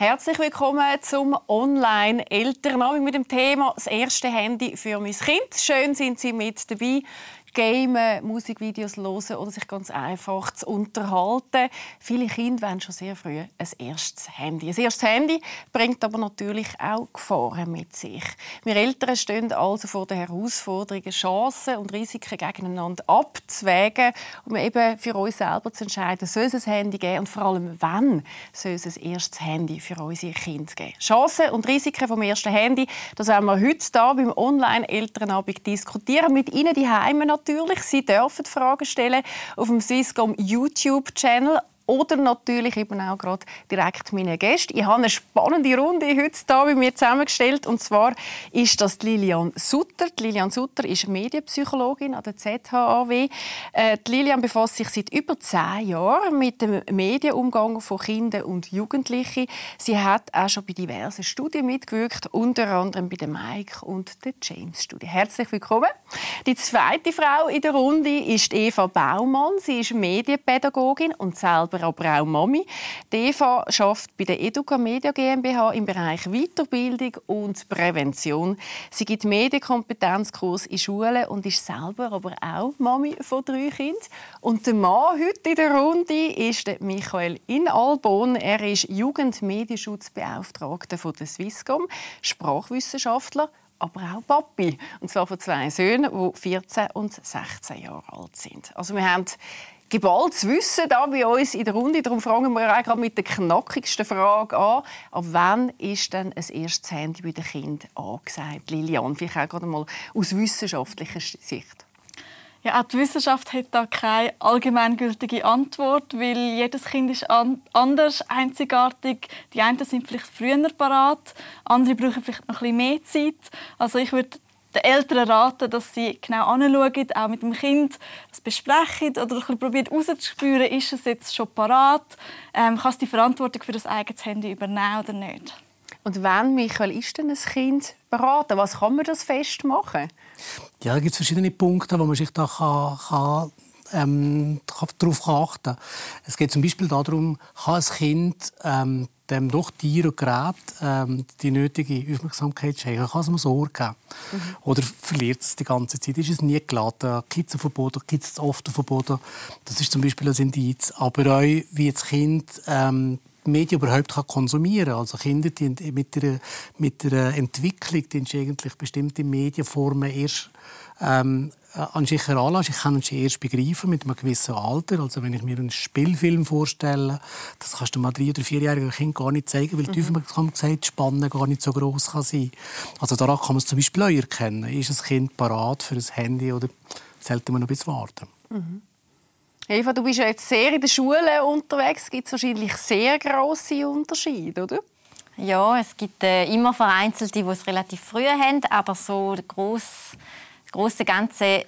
Herzlich willkommen zum Online-Elternabend mit dem Thema «Das erste Handy für mein Kind». Schön sind Sie mit dabei gamen, Musikvideos hören oder sich ganz einfach zu unterhalten. Viele Kinder wollen schon sehr früh ein erstes Handy. Ein erstes Handy bringt aber natürlich auch Gefahren mit sich. Wir Eltern stehen also vor der Herausforderung, Chancen und Risiken gegeneinander abzuwägen, um eben für uns selber zu entscheiden, soll es ein Handy geben und vor allem, wann soll es ein erstes Handy für unsere Kinder geben. Chancen und Risiken vom ersten Handy, das werden wir heute hier beim Online-Elternabend diskutieren. Mit Ihnen die Heimen natürlich. Sie dürfen Fragen stellen auf dem Swisscom YouTube-Channel oder natürlich eben auch gerade direkt meine Gäste. Ich habe eine spannende Runde heute hier bei mir zusammengestellt und zwar ist das Lilian Sutter. Die Lilian Sutter ist Medienpsychologin an der ZHAW. Äh, Lilian befasst sich seit über zehn Jahren mit dem Medienumgang von Kindern und Jugendlichen. Sie hat auch schon bei diversen Studien mitgewirkt, unter anderem bei der Mike und der James Studie. Herzlich willkommen. Die zweite Frau in der Runde ist Eva Baumann. Sie ist Medienpädagogin und selber selber aber auch Mami. Die Eva arbeitet bei der Educa Media GmbH im Bereich Weiterbildung und Prävention. Sie gibt Medienkompetenzkurs in Schulen und ist selber aber auch Mami von drei Kindern. Und der Mann heute in der Runde ist Michael Inalbon. Er ist Jugendmedienschutzbeauftragter von der Swisscom, Sprachwissenschaftler aber auch Papi. Und zwar von zwei Söhnen, die 14 und 16 Jahre alt sind. Also wir haben geballtes Wissen da bei uns in der Runde. Darum fragen wir gerade mit der knackigsten Frage an. Ab wann ist denn ein erstes Handy bei den Kindern angesagt? Lilian, vielleicht auch gerade mal aus wissenschaftlicher Sicht. Ja, auch die Wissenschaft hat da keine allgemeingültige Antwort, weil jedes Kind ist an anders, einzigartig. Die einen sind vielleicht früher parat, andere brauchen vielleicht noch ein bisschen mehr Zeit. Also ich würde den Eltern raten, dass sie genau anschauen, auch mit dem Kind das besprechen oder ein bisschen probieren herauszuspüren, ist es jetzt schon parat, ähm, kann es die Verantwortung für das eigene Handy übernehmen oder nicht. Und wann, Michael, ist denn ein Kind beraten? Was kann man das festmachen? Ja, da gibt es verschiedene Punkte, wo man sich da kann, kann ähm, darauf achten kann. Es geht zum Beispiel darum, kann ein Kind ähm, dem durch Tier und Gerät ähm, die nötige Aufmerksamkeit schenken, kann es mir Sorge geben. Mhm. Oder verliert es die ganze Zeit, ist es nie geladen, gibt es ein Verbot, gibt es oft ein Verbot. Das ist zum Beispiel ein Indiz. Aber auch, wie das Kind ähm, Medien überhaupt kann konsumieren kann. Also Kinder die mit der, mit der Entwicklung die eigentlich bestimmte Medienformen erst ähm, an sich heranlässt. Ich kann sie erst begreifen mit einem gewissen Alter. Also wenn ich mir einen Spielfilm vorstelle, das kannst du mal drei- oder vierjährigen Kind gar nicht zeigen, weil die mhm. Aufmerksamkeitsspanne gar nicht so groß kann sein Also daran kann man es zum Beispiel auch erkennen. Ist ein Kind parat für ein Handy oder sollte man noch ein bisschen warten? Mhm. Eva, du bist ja jetzt sehr in der Schule unterwegs. Es gibt wahrscheinlich sehr große Unterschiede, oder? Ja, es gibt äh, immer Vereinzelte, die es relativ früh haben, aber so das große Ganze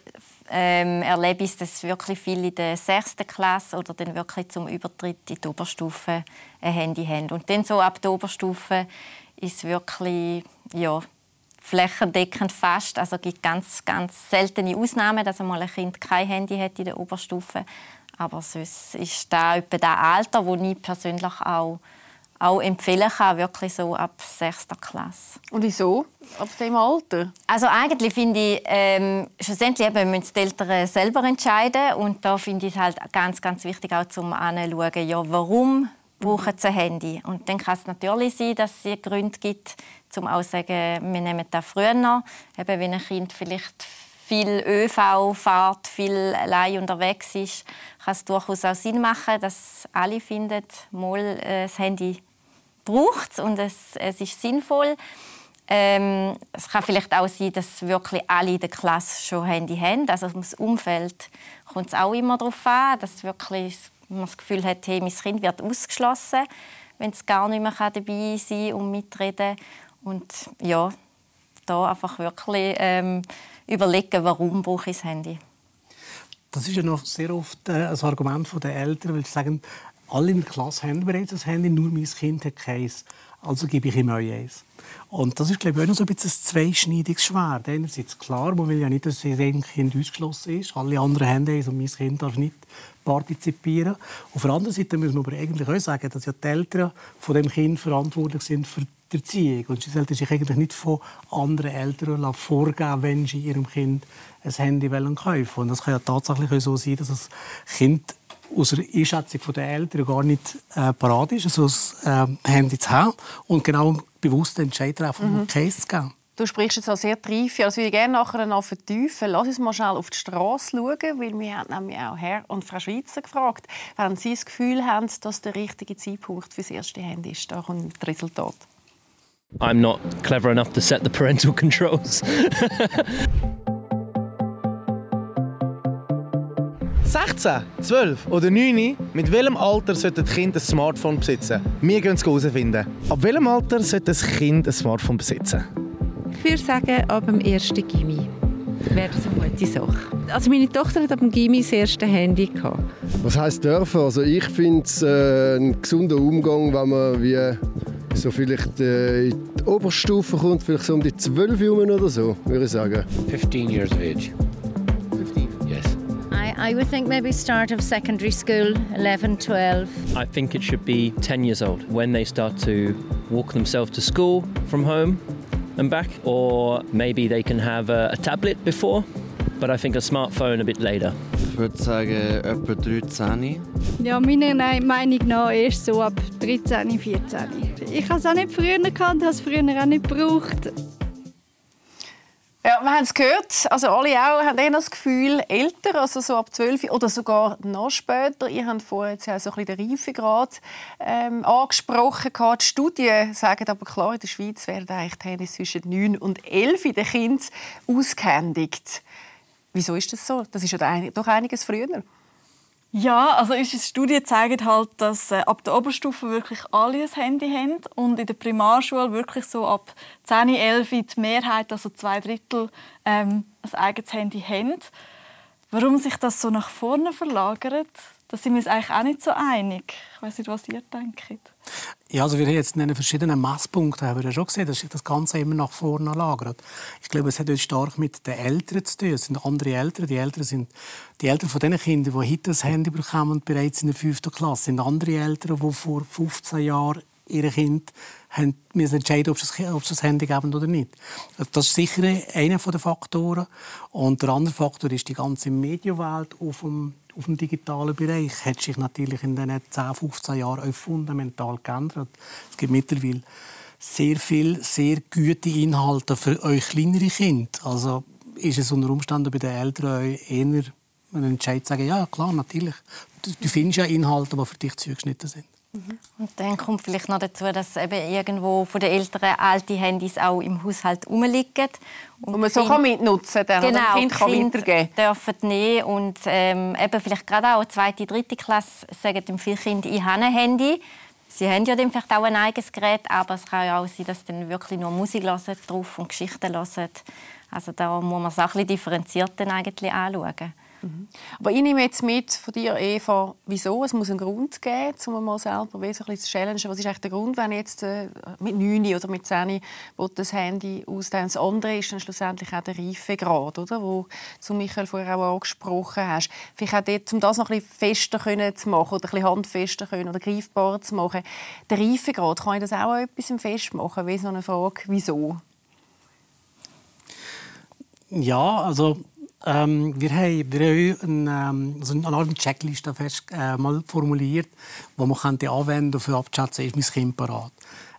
ähm, erlebe dass wirklich viele in der sechsten Klasse oder dann wirklich zum Übertritt in die Oberstufe ein Handy haben. Und dann so ab der Oberstufe ist wirklich ja, flächendeckend fast. Also es gibt ganz, ganz seltene Ausnahmen, dass einmal ein Kind kein Handy hat in der Oberstufe. Aber sonst ist da etwa das Alter, wo ich persönlich auch auch empfehlen kann, wirklich so ab 6. Klasse. Und wieso? Ab dem Alter? Also eigentlich finde ich, ähm, schlussendlich eben müssen die Eltern selber entscheiden und da finde ich es halt ganz, ganz wichtig auch zum anschauen, ja, warum brauchen sie ein Handy? Und dann kann es natürlich sein, dass es Gründe gibt, zum auch sagen, wir nehmen das früher noch, eben wenn ein Kind vielleicht viel ÖV fährt, viel allein unterwegs ist, kann es durchaus auch Sinn machen, dass alle finden, mal äh, das Handy braucht und es, es ist sinnvoll. Ähm, es kann vielleicht auch sein, dass wirklich alle in der Klasse schon Handy haben. Also das Umfeld kommt es auch immer darauf an, dass wirklich man das Gefühl hat, hey, mein Kind wird ausgeschlossen, wenn es gar nicht mehr dabei sein und mitreden Und ja, da einfach wirklich ähm, überlegen, warum brauche ich das Handy. Das ist ja noch sehr oft äh, ein Argument der Eltern, weil sie sagen, alle in der Klasse haben bereits ein Handy, nur mein Kind hat keins. Also gebe ich ihm auch eins. Und das ist, glaube ich, auch noch so ein bisschen ein zweischneidiges Schwert. Einerseits klar, man will ja nicht, dass sein Kind ausgeschlossen ist. Alle anderen haben eins und mein Kind darf nicht partizipieren. Auf der anderen Seite müssen wir aber eigentlich auch sagen, dass ja die Eltern von dem Kind verantwortlich sind für die Erziehung. Und sie sollten sich eigentlich nicht von anderen Eltern vorgeben, wenn sie ihrem Kind ein Handy kaufen wollen. Und das kann ja tatsächlich so sein, dass das Kind aus der Einschätzung der Eltern gar nicht äh, parat ist, also ein äh, Handy zu haben und genau bewusst Entscheid treffen, mhm. Case zu geben. Du sprichst jetzt auch sehr tief. Also ich würde gerne nachher noch vertiefen. Lass uns mal schnell auf die Straße schauen, weil wir haben nämlich auch Herr und Frau Schweizer gefragt, wenn sie das Gefühl haben, dass der richtige Zeitpunkt für das erste Handy ist. Da kommt das Resultat. I'm not clever enough to set the parental controls. 16, 12 oder 9, mit welchem Alter sollte das Kind ein Smartphone besitzen? Wir gehen es herausfinden. Ab welchem Alter sollte das Kind ein Smartphone besitzen? Ich würde sagen, ab dem ersten Gimmi wäre das eine gute Sache. Also meine Tochter hat ab dem Gimmi das erste Handy gehabt. Was heisst dürfen? Also ich finde es äh, ein gesunder Umgang, wenn man wie so vielleicht äh, in die Oberstufe kommt, vielleicht so um die 12 Jahre oder so, würde ich sagen. 15 years of age. I would think maybe start of secondary school, 11, 12. I think it should be 10 years old when they start to walk themselves to school from home and back, or maybe they can have a, a tablet before, but I think a smartphone a bit later. Ich würde sagen, etwa 13. Ja, meiner Meinung nach erst so ab 13, 14. Ich habe es auch nicht früher gekannt, habe es früher auch nicht gebraucht. Ja, wir haben es gehört. Also alle auch haben eher das Gefühl, älter, also so ab 12 oder sogar noch später. Ihr habt vorhin jetzt auch so ein bisschen den Reifegrad ähm, angesprochen. Die Studien sagen aber klar, in der Schweiz werden eigentlich Handys zwischen 9 und 11 in den Kindern ausgehändigt. Wieso ist das so? Das ist ja doch einiges früher. Ja, also unsere Studie zeigt halt, dass äh, ab der Oberstufe wirklich alle ein Handy haben und in der Primarschule wirklich so ab 10, 11 die Mehrheit, also zwei Drittel, ähm, ein eigenes Handy haben. Warum sich das so nach vorne verlagert, da sind wir uns eigentlich auch nicht so einig. Ich weiß nicht, was ihr denkt. Ja, also wir haben jetzt in verschiedenen Messpunkten haben wir schon gesehen, dass sich das Ganze immer nach vorne lagert. Ich glaube, es hat stark mit den Eltern zu tun. Es sind andere Eltern. Die Eltern sind die Eltern von den Kindern, die heute das Handy bekommen und bereits in der fünften Klasse, sind andere Eltern, die vor 15 Jahren ihre Kind haben müssen entscheiden, ob sie, ob sie das Handy geben oder nicht. Das ist sicher einer der Faktoren. Und der andere Faktor ist die ganze Medienwelt auf dem auf dem digitalen Bereich hat sich natürlich in den 10, 15 Jahren auch fundamental geändert. Es gibt mittlerweile sehr viel sehr gute Inhalte für euch kleinere Kinder. Also ist es unter Umständen bei den Eltern eher ein Entscheid zu sagen, ja klar, natürlich. Du, du findest ja Inhalte, die für dich zugeschnitten sind. Und dann kommt vielleicht noch dazu, dass eben irgendwo von den Eltern alte Handys auch im Haushalt rumliegen. Und, und man so kann mitnutzen kann, genau, Kind kann kind weitergeben dürfen nehmen und ähm, eben vielleicht gerade auch zweite, dritte Klasse sagen dem viele Kinder, ich habe ein Handy. Sie haben ja dann vielleicht auch ein eigenes Gerät, aber es kann ja auch sein, dass sie dann wirklich nur Musik hören drauf und Geschichten hören. Also da muss man es auch ein bisschen differenziert eigentlich anschauen. Mhm. Aber ich nehme jetzt mit von dir, Eva, wieso? Es muss einen Grund geben, um mal selber wesentlich zu challengen. Was ist eigentlich der Grund, wenn jetzt äh, mit 9 oder mit 10 das Handy ausdenkt? Das andere ist dann schlussendlich auch der Reifegrad, oder? wo du Michael vorher auch angesprochen hast. Vielleicht auch dort, um das noch ein bisschen fester zu machen oder ein bisschen handfester können oder greifbarer zu machen. Der Reifegrad, kann ich das auch etwas festmachen? Wie so eine Frage, wieso? Ja, also ähm, wir haben, eine, ähm, also eine Art Checkliste fest, äh, mal formuliert, die man könnte anwenden könnte, um abzuschätzen, ist mein Kind parat.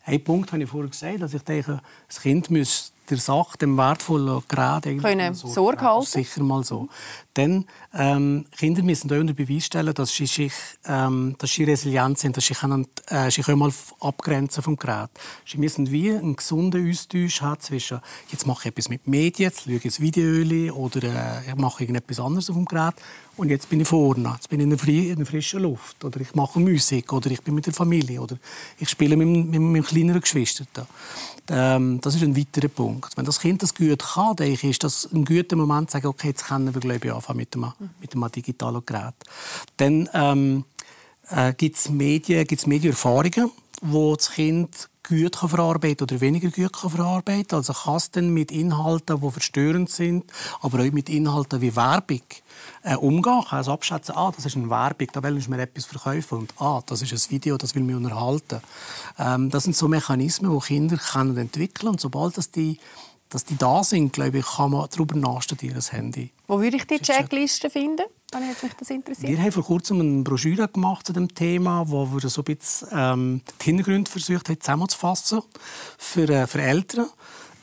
Ein Punkt habe ich vorher gesagt, dass ich denke, das Kind muss der Sache, dem wertvollen Gerät Können Sorge halten. Sicher mal so. Dann, ähm, Kinder müssen auch unter Beweis stellen, dass sie, sich, ähm, dass sie resilient sind, dass sie, können, äh, sie können mal abgrenzen vom Gerät. Sie müssen wie einen gesunden Austausch haben zwischen, jetzt mache ich etwas mit Medien, jetzt schaue ich ein Video oder äh, ich mache irgendetwas anderes auf dem Gerät und jetzt bin ich vorne, jetzt bin ich in der, frischen Luft oder ich mache Musik oder ich bin mit der Familie oder ich spiele mit, mit, mit meinem kleineren Geschwister. Ähm, das ist ein weiterer Punkt. Wenn das Kind das gut kann, denke ich, ist das ein guter Moment zu sagen, okay, jetzt können wir glaube ich, anfangen mit einem, mit einem digitalen Gerät. Dann ähm, äh, gibt es Medien, Medienerfahrungen, wo das Kind gut kann verarbeiten oder weniger gut kann verarbeiten Also kann es dann mit Inhalten, die verstörend sind, aber auch mit Inhalten wie Werbung äh, umgehen. Kann also abschätzen, ah, das ist eine Werbung, da will ich mir etwas verkaufen und ah, das ist ein Video, das will mich unterhalten. Ähm, das sind so Mechanismen, die Kinder können entwickeln und sobald das die dass die da sind, glaube ich, kann man darüber nachstudieren, das Handy. Wo würde ich die Checkliste finden, wenn mich das interessiert? Wir haben vor kurzem eine Broschüre gemacht zu dem Thema, wo wir so ein bisschen ähm, die Hintergründe versucht haben, zusammenzufassen für, äh, für Eltern.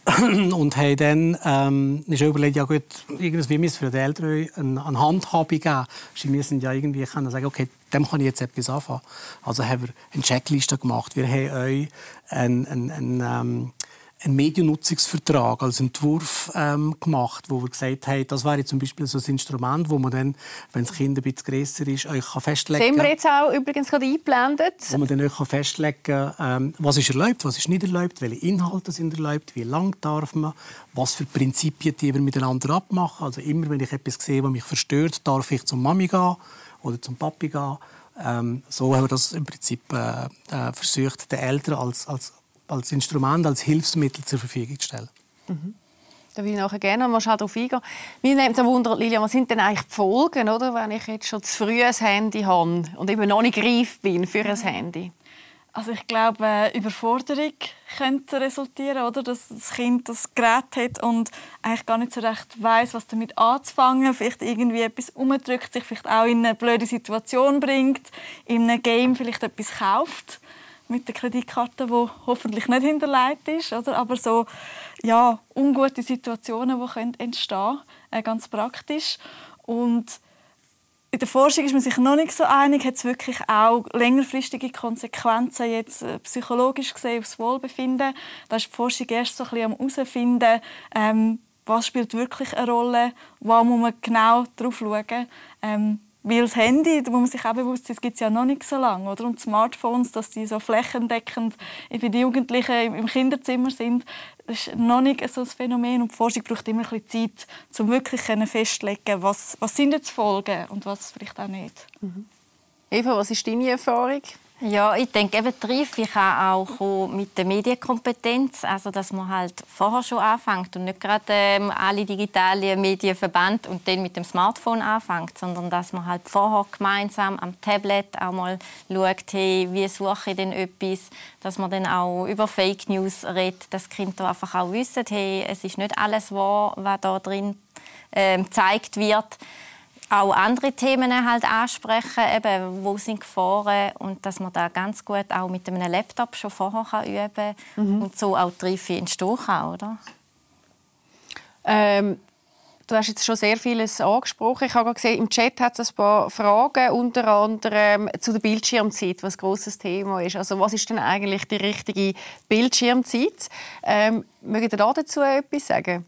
und haben dann ähm, ist überlegt, ja gut, irgendwie müssen für die Eltern eine, eine Handhabung geben. Sie müssen ja irgendwie können sagen, okay, dem kann ich jetzt etwas anfangen. Also haben wir eine Checkliste gemacht. Wir haben euch ein, ein, ein, ähm, einen Mediennutzungsvertrag als Entwurf ähm, gemacht, wo wir gesagt haben, das wäre zum Beispiel so ein Instrument, wo man dann, wenn das Kind ein bisschen grösser ist, euch kann festlegen kann. Sehen wir jetzt auch übrigens gerade eingeblendet. Wo man dann euch kann festlegen kann, ähm, was ist erlaubt, was ist nicht erlaubt, welche Inhalte sind erlaubt, wie lang darf man, was für Prinzipien die wir miteinander abmachen. Also immer, wenn ich etwas sehe, was mich verstört, darf ich zum Mami gehen oder zum Papi gehen. Ähm, so haben wir das im Prinzip äh, äh, versucht, den Eltern als, als als Instrument, als Hilfsmittel zur Verfügung zu stellen. Mhm. Da will ich nachher gerne mal darauf eingehen. Mir nimmt es Wunder, Lilian, was sind denn eigentlich die Folgen, oder, wenn ich jetzt schon zu früh ein Handy habe und eben noch nicht reif bin für ein Handy? Also ich glaube, Überforderung könnte resultieren, oder? dass das Kind das Gerät hat und eigentlich gar nicht so recht weiß, was damit anzufangen. Vielleicht irgendwie etwas umdrückt, sich vielleicht auch in eine blöde Situation bringt, in einem Game vielleicht etwas kauft mit der Kreditkarte, wo hoffentlich nicht hinterlegt ist, oder? aber so ja, ungute Situationen, die können entstehen äh, ganz praktisch. Und in der Forschung ist man sich noch nicht so einig, hat es wirklich auch längerfristige Konsequenzen jetzt äh, psychologisch gesehen aufs Wohlbefinden. Da ist die Forschung erst so ein bisschen am herausfinden, ähm, was spielt wirklich eine Rolle, wo muss man genau drauf schauen. Ähm, weil das Handy, da muss man sich auch bewusst sein, gibt es ja noch nicht so lange. Oder? Und Smartphones, dass die so flächendeckend für die Jugendlichen im Kinderzimmer sind, das ist noch nicht so ein Phänomen. Und die Forschung braucht immer ein bisschen Zeit, um wirklich festzulegen, was, was sind jetzt Folgen und was vielleicht auch nicht. Mhm. Eva, was ist deine Erfahrung? Ja, ich denke, eben die Reife kann auch mit der Medienkompetenz, also dass man halt vorher schon anfängt und nicht gerade ähm, alle digitalen Medien verbannt und dann mit dem Smartphone anfängt, sondern dass man halt vorher gemeinsam am Tablet auch mal schaut, hey, wie suche ich denn etwas, dass man dann auch über Fake News redet, dass die Kinder einfach auch wissen, hey, es ist nicht alles wahr, was da drin ähm, gezeigt wird auch andere Themen halt ansprechen, eben, wo sind Gefahren und dass man da ganz gut auch mit einem Laptop schon vorher kann üben kann mhm. und so auch die Reife entstehen kann, oder? Ähm, du hast jetzt schon sehr vieles angesprochen. Ich habe gesehen, im Chat hat es ein paar Fragen, unter anderem zu der Bildschirmzeit, was ein grosses Thema ist. Also was ist denn eigentlich die richtige Bildschirmzeit? Ähm, mögt ihr dazu etwas sagen?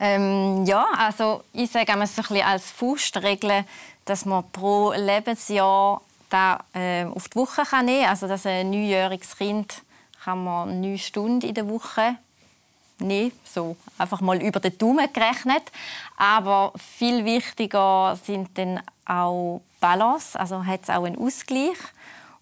Ähm, ja, also ich sage immer so als Faustregel, dass man pro Lebensjahr da, äh, auf die Woche kann nehmen. Also dass ein neunjähriges Kind kann man neun Stunden in der Woche nehmen, so einfach mal über den Daumen gerechnet. Aber viel wichtiger sind dann auch Balance, also hat es auch einen Ausgleich.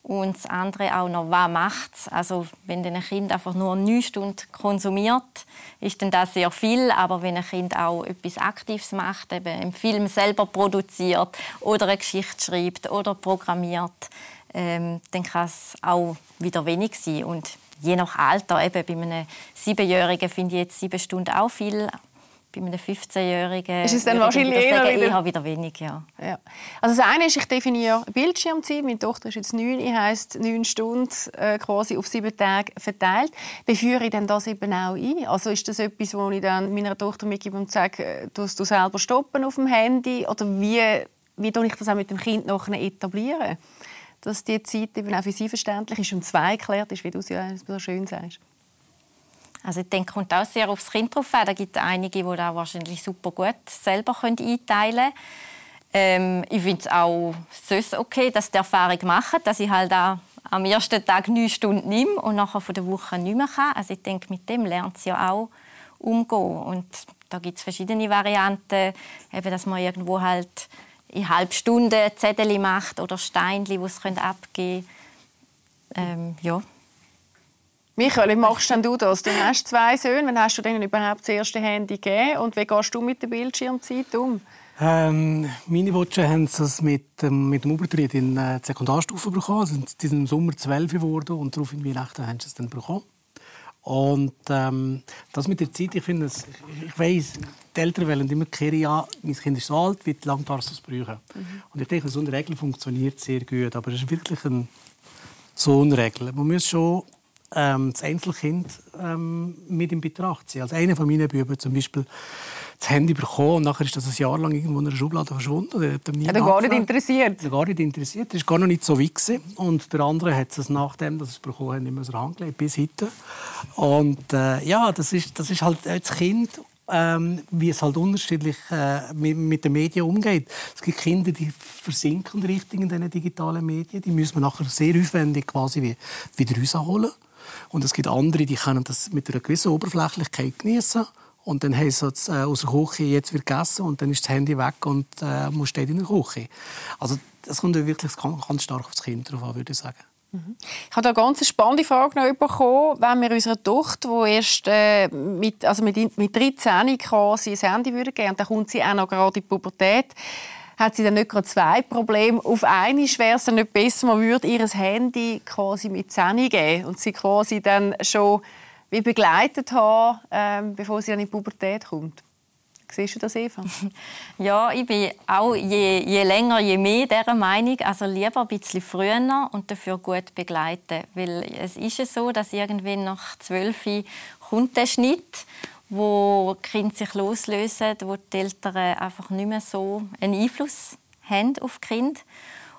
Und das andere auch noch, was macht es? Also wenn ein Kind einfach nur neun Stunden konsumiert, ist dann das sehr viel. Aber wenn ein Kind auch etwas Aktives macht, eben einen Film selber produziert oder eine Geschichte schreibt oder programmiert, ähm, dann kann es auch wieder wenig sein. Und je nach Alter, eben bei einem Siebenjährigen finde ich jetzt sieben Stunden auch viel, bei einem 15-Jährigen ist es dann wahrscheinlich eher, sagen, eher wieder wenig. Ja. ja. Also das eine ist, ich definiere Bildschirmzeit. Meine Tochter ist jetzt neun, ich heisst neun Stunden äh, quasi auf sieben Tage verteilt. Wie führe ich denn das eben auch ein? Also ist das etwas, wo ich dann meiner Tochter mitgebe und sage, äh, du du selber stoppen auf dem Handy? Oder wie, wie ich das auch mit dem Kind nachher etablieren? Dass die Zeit eben auch für sie verständlich ist und zwei erklärt ist, wie du es ja so schön sagst. Also ich denke, kommt auch sehr aufs Kind drauf an. Da gibt es einige, die das wahrscheinlich super gut selber einteilen können. Ähm, ich finde es auch sonst okay, dass die Erfahrung machen, dass ich halt am ersten Tag neun Stunden nehme und nachher von der Woche nicht mehr kann. Also ich denke, mit dem lernt sie ja auch umgehen. Und da gibt es verschiedene Varianten, eben, dass man irgendwo halt in halb Stunde Zettel macht oder Steinli, die es abgeben können. Ähm, ja. Michael, wie machst denn du das? Du hast zwei Söhne. Wann hast du denen überhaupt das erste Handy gegeben? Und wie gehst du mit der Bildschirmzeit um? Ähm, meine Watcher haben es mit, ähm, mit dem Übertritt in äh, die Sekundarstufe bekommen. Die sind im Sommer 12 geworden und darauf in Weihnachten haben sie es dann bekommen. Und ähm, das mit der Zeit, ich finde, ich, ich weiss, die Eltern wollen immer kehren, ja, mein Kind ist so alt, wie lange darf es brauchen? Mhm. Und ich denke, so eine Regel funktioniert sehr gut, aber es ist wirklich ein, so eine Regel. Man muss schon ähm, das Einzelkind ähm, mit in Betracht ziehen. Also einer von meinen Buben zum Beispiel das Handy bekommen und nachher ist das ein Jahr lang irgendwo in einer Schublade verschwunden. Der hat, nie hat gar nicht interessiert? Hat gar nicht interessiert. Das war gar noch nicht so weit. Und der andere hat es nachdem, dass es bekommen hat, nicht mehr so angelegt, bis heute. Und äh, ja, das ist, das ist halt als Kind ähm, wie es halt unterschiedlich äh, mit, mit, den Medien umgeht. Es gibt Kinder, die versinken richtig in diesen digitalen Medien. Die müssen wir nachher sehr aufwendig quasi wieder rausholen. Und es gibt andere, die können das mit einer gewissen Oberflächlichkeit genießen und dann haben sie es äh, aus der Küche jetzt wieder gegessen und dann ist das Handy weg und äh, man steht in der Küche. Also das kommt wirklich ganz stark aufs Kind drauf an, würde ich sagen. Mhm. Ich habe da eine ganz spannende Frage noch bekommen, wenn wir unserer Tochter, die erst äh, mit, also mit, mit 13 quasi ein Handy würde geben, und dann kommt sie auch noch gerade in die Pubertät, hat sie dann nicht gerade zwei Probleme. Auf einmal wäre es dann nicht besser, man würde ihr Handy quasi mit 10 geben und sie quasi dann schon wie begleitet haben, ähm, bevor sie dann in die Pubertät kommt. Siehst du das, Eva? Ja, ich bin auch je, je länger, je mehr dieser Meinung. Also lieber ein bisschen früher und dafür gut begleiten. Weil es ist ja so, dass irgendwann nach zwölf kommt der Schnitt, wo die Kinder sich loslösen, wo die Eltern einfach nicht mehr so einen Einfluss haben auf die Kinder.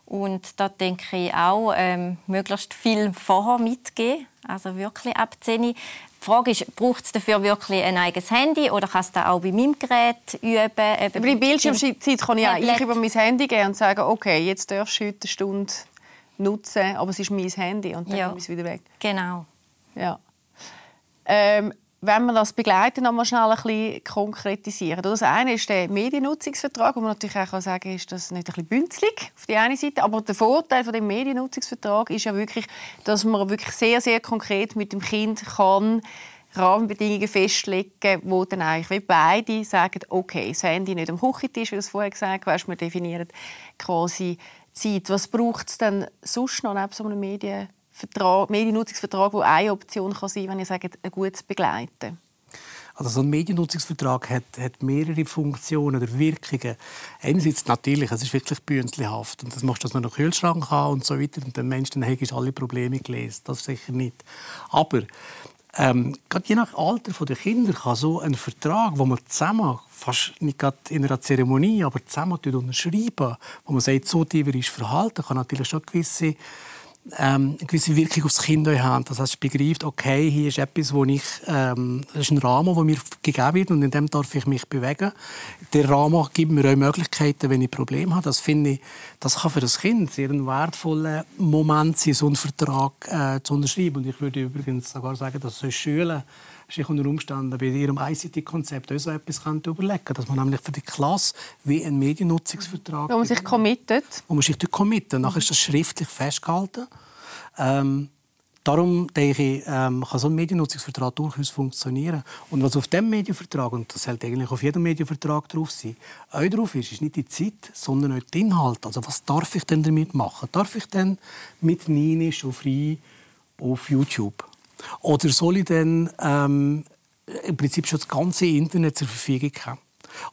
Und da denke ich auch, ähm, möglichst viel vorher mitgeben. Also wirklich ab 10. Die Frage ist, braucht es dafür wirklich ein eigenes Handy oder kann es das auch bei meinem Gerät üben? Über die Bildschirmzeit kann ich auch ich über mein Handy gehen und sagen, okay, jetzt darfst du heute eine Stunde nutzen, aber es ist mein Handy und dann ja. ist es wieder weg. Genau. Ja. Ähm, wenn wir das begleiten, noch mal schnell ein bisschen konkretisieren. Das eine ist der Mediennutzungsvertrag, wo man natürlich auch sagen kann, ist das nicht ein bisschen bünzlig auf die eine Seite, aber der Vorteil von dem Mediennutzungsvertrag ist ja wirklich, dass man wirklich sehr, sehr konkret mit dem Kind kann Rahmenbedingungen festlegen, wo dann eigentlich wie beide sagen, okay, das Handy nicht am Küchentisch, wie du es vorher gesagt hast, wir definieren quasi Zeit. Was braucht es denn sonst noch neben so einem Medien Vertrag, Mediennutzungsvertrag, wo eine Option kann sein kann, wenn ihr sagt, ein gutes Begleiten? Also so ein Mediennutzungsvertrag hat, hat, mehrere Funktionen oder Wirkungen. Einerseits natürlich, es ist wirklich bünzlihaft und das machst du, dass man noch Kühlschrank haben und so weiter und der Mensch dann hast alle Probleme gelesen. Das sicher nicht. Aber ähm, gerade je nach Alter der Kinder kann so ein Vertrag, wo man zusammen, fast nicht gerade in einer Zeremonie, aber zusammen unterschreiben, wo man sagt, so ist verhalten, kann natürlich schon gewisse ähm, eine gewisse Wirkung aufs Kind haben. Das heißt, es begreift, okay, hier ist etwas, wo ich, ähm, das ist ein Rahmen, der mir gegeben wird und in dem darf ich mich bewegen. Der Rahmen gibt mir auch Möglichkeiten, wenn ich Probleme habe. Das finde ich, das kann für das Kind sehr ein wertvoller Moment sein, so einen Vertrag äh, zu unterschreiben. Und ich würde übrigens sogar sagen, dass so Schulen sich unter Umständen bei ihrem ICT-Konzept auch so etwas überlegen dass man nämlich für die Klasse wie einen Mediennutzungsvertrag... Wo man sich committet. Wo man sich committet. Nachher ist das schriftlich festgehalten. Ähm, Darum denke ich, ähm, kann so ein Mediennutzungsvertrag durchaus funktionieren. Und was auf dem Medienvertrag, und das sollte eigentlich auf jedem Medienvertrag drauf sein, auch drauf ist, ist nicht die Zeit, sondern auch der Inhalt. Also was darf ich denn damit machen? Darf ich denn mit Nini schon frei auf YouTube? Oder soll ich dann ähm, im Prinzip schon das ganze Internet zur Verfügung haben?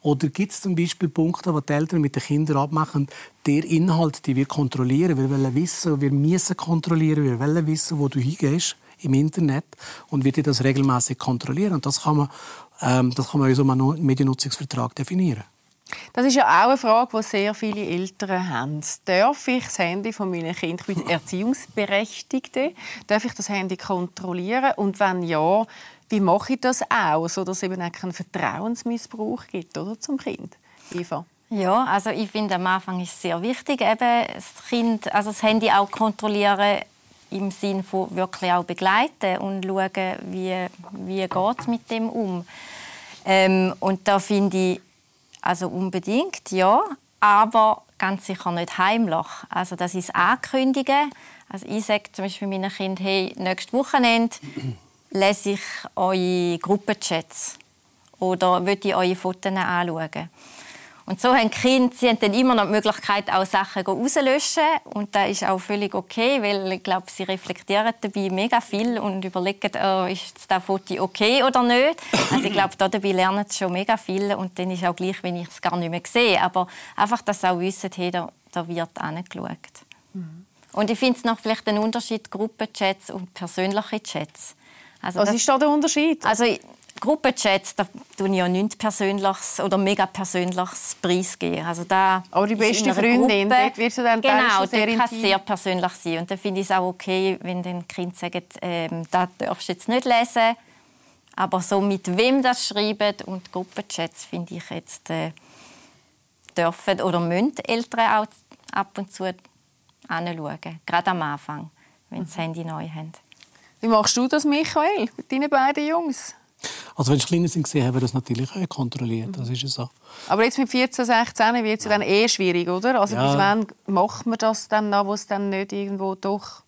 Oder gibt es zum Beispiel Punkte, wo die Eltern mit den Kindern abmachen, der Inhalt, den wir kontrollieren, wir wollen wissen, wir müssen kontrollieren, wir wollen wissen, wo du hingehst im Internet und wir das regelmäßig kontrollieren. Und das kann man, ähm, das kann man in so einem Mediennutzungsvertrag definieren. Das ist ja auch eine Frage, die sehr viele Eltern haben. Darf ich das Handy von meinen Kindern, ich bin Erziehungsberechtigte, darf ich das Handy kontrollieren? Und wenn ja, wie mache ich das auch, sodass es eben auch keinen Vertrauensmissbrauch gibt oder, zum Kind? Eva? Ja, also ich finde, am Anfang ist es sehr wichtig, eben das Kind, also das Handy auch kontrollieren im Sinne von wirklich auch begleiten und schauen, wie, wie geht es mit dem um. Ähm, und da finde ich, also unbedingt, ja. Aber ganz sicher nicht heimlich. Also das ist ankündigen. Also ich sage zum Beispiel meinen Kindern, hey, nächstes Wochenende lese ich eure Gruppenchats oder würde ich eure Fotos anschauen. Und so haben die Kinder, sie haben dann immer noch die Möglichkeit, auch Sachen rauszulöschen. Und das ist auch völlig okay, weil ich glaube, sie reflektieren dabei mega viel und überlegen, oh, ist das Foto okay oder nicht. Also ich glaube, dabei lernen sie schon mega viel und dann ist auch gleich, wenn ich es gar nicht mehr sehe. Aber einfach, dass sie auch wissen, hey, da, da wird angeschaut. Mhm. Und ich finde es noch vielleicht einen Unterschied Gruppenchats und persönliche Chats. Also Was das, ist da der Unterschied? Also Gruppenchats, da tue ich ja nichts Persönliches oder mega Persönliches preisgeben. Also da Aber die beste Freundin, Gruppe, dort wird dann Genau, sehr kann es sehr persönlich sein. Und dann finde ich es auch okay, wenn dann Kind sagen, ähm, das darfst du jetzt nicht lesen. Aber so mit wem das schreiben und Gruppenchats finde ich jetzt äh, dürfen oder müssen Eltern auch ab und zu anschauen. Gerade am Anfang, wenn sie das Handy neu haben. Wie machst du das, Michael, mit deinen beiden Jungs? Also wenn sie kleiner sind, haben wir das natürlich kontrolliert. Das ist ja so. Aber jetzt mit 14, 16 wird es ja. dann eh schwierig, oder? Also ja. bis wann macht man das dann noch, wo es dann nicht irgendwo doch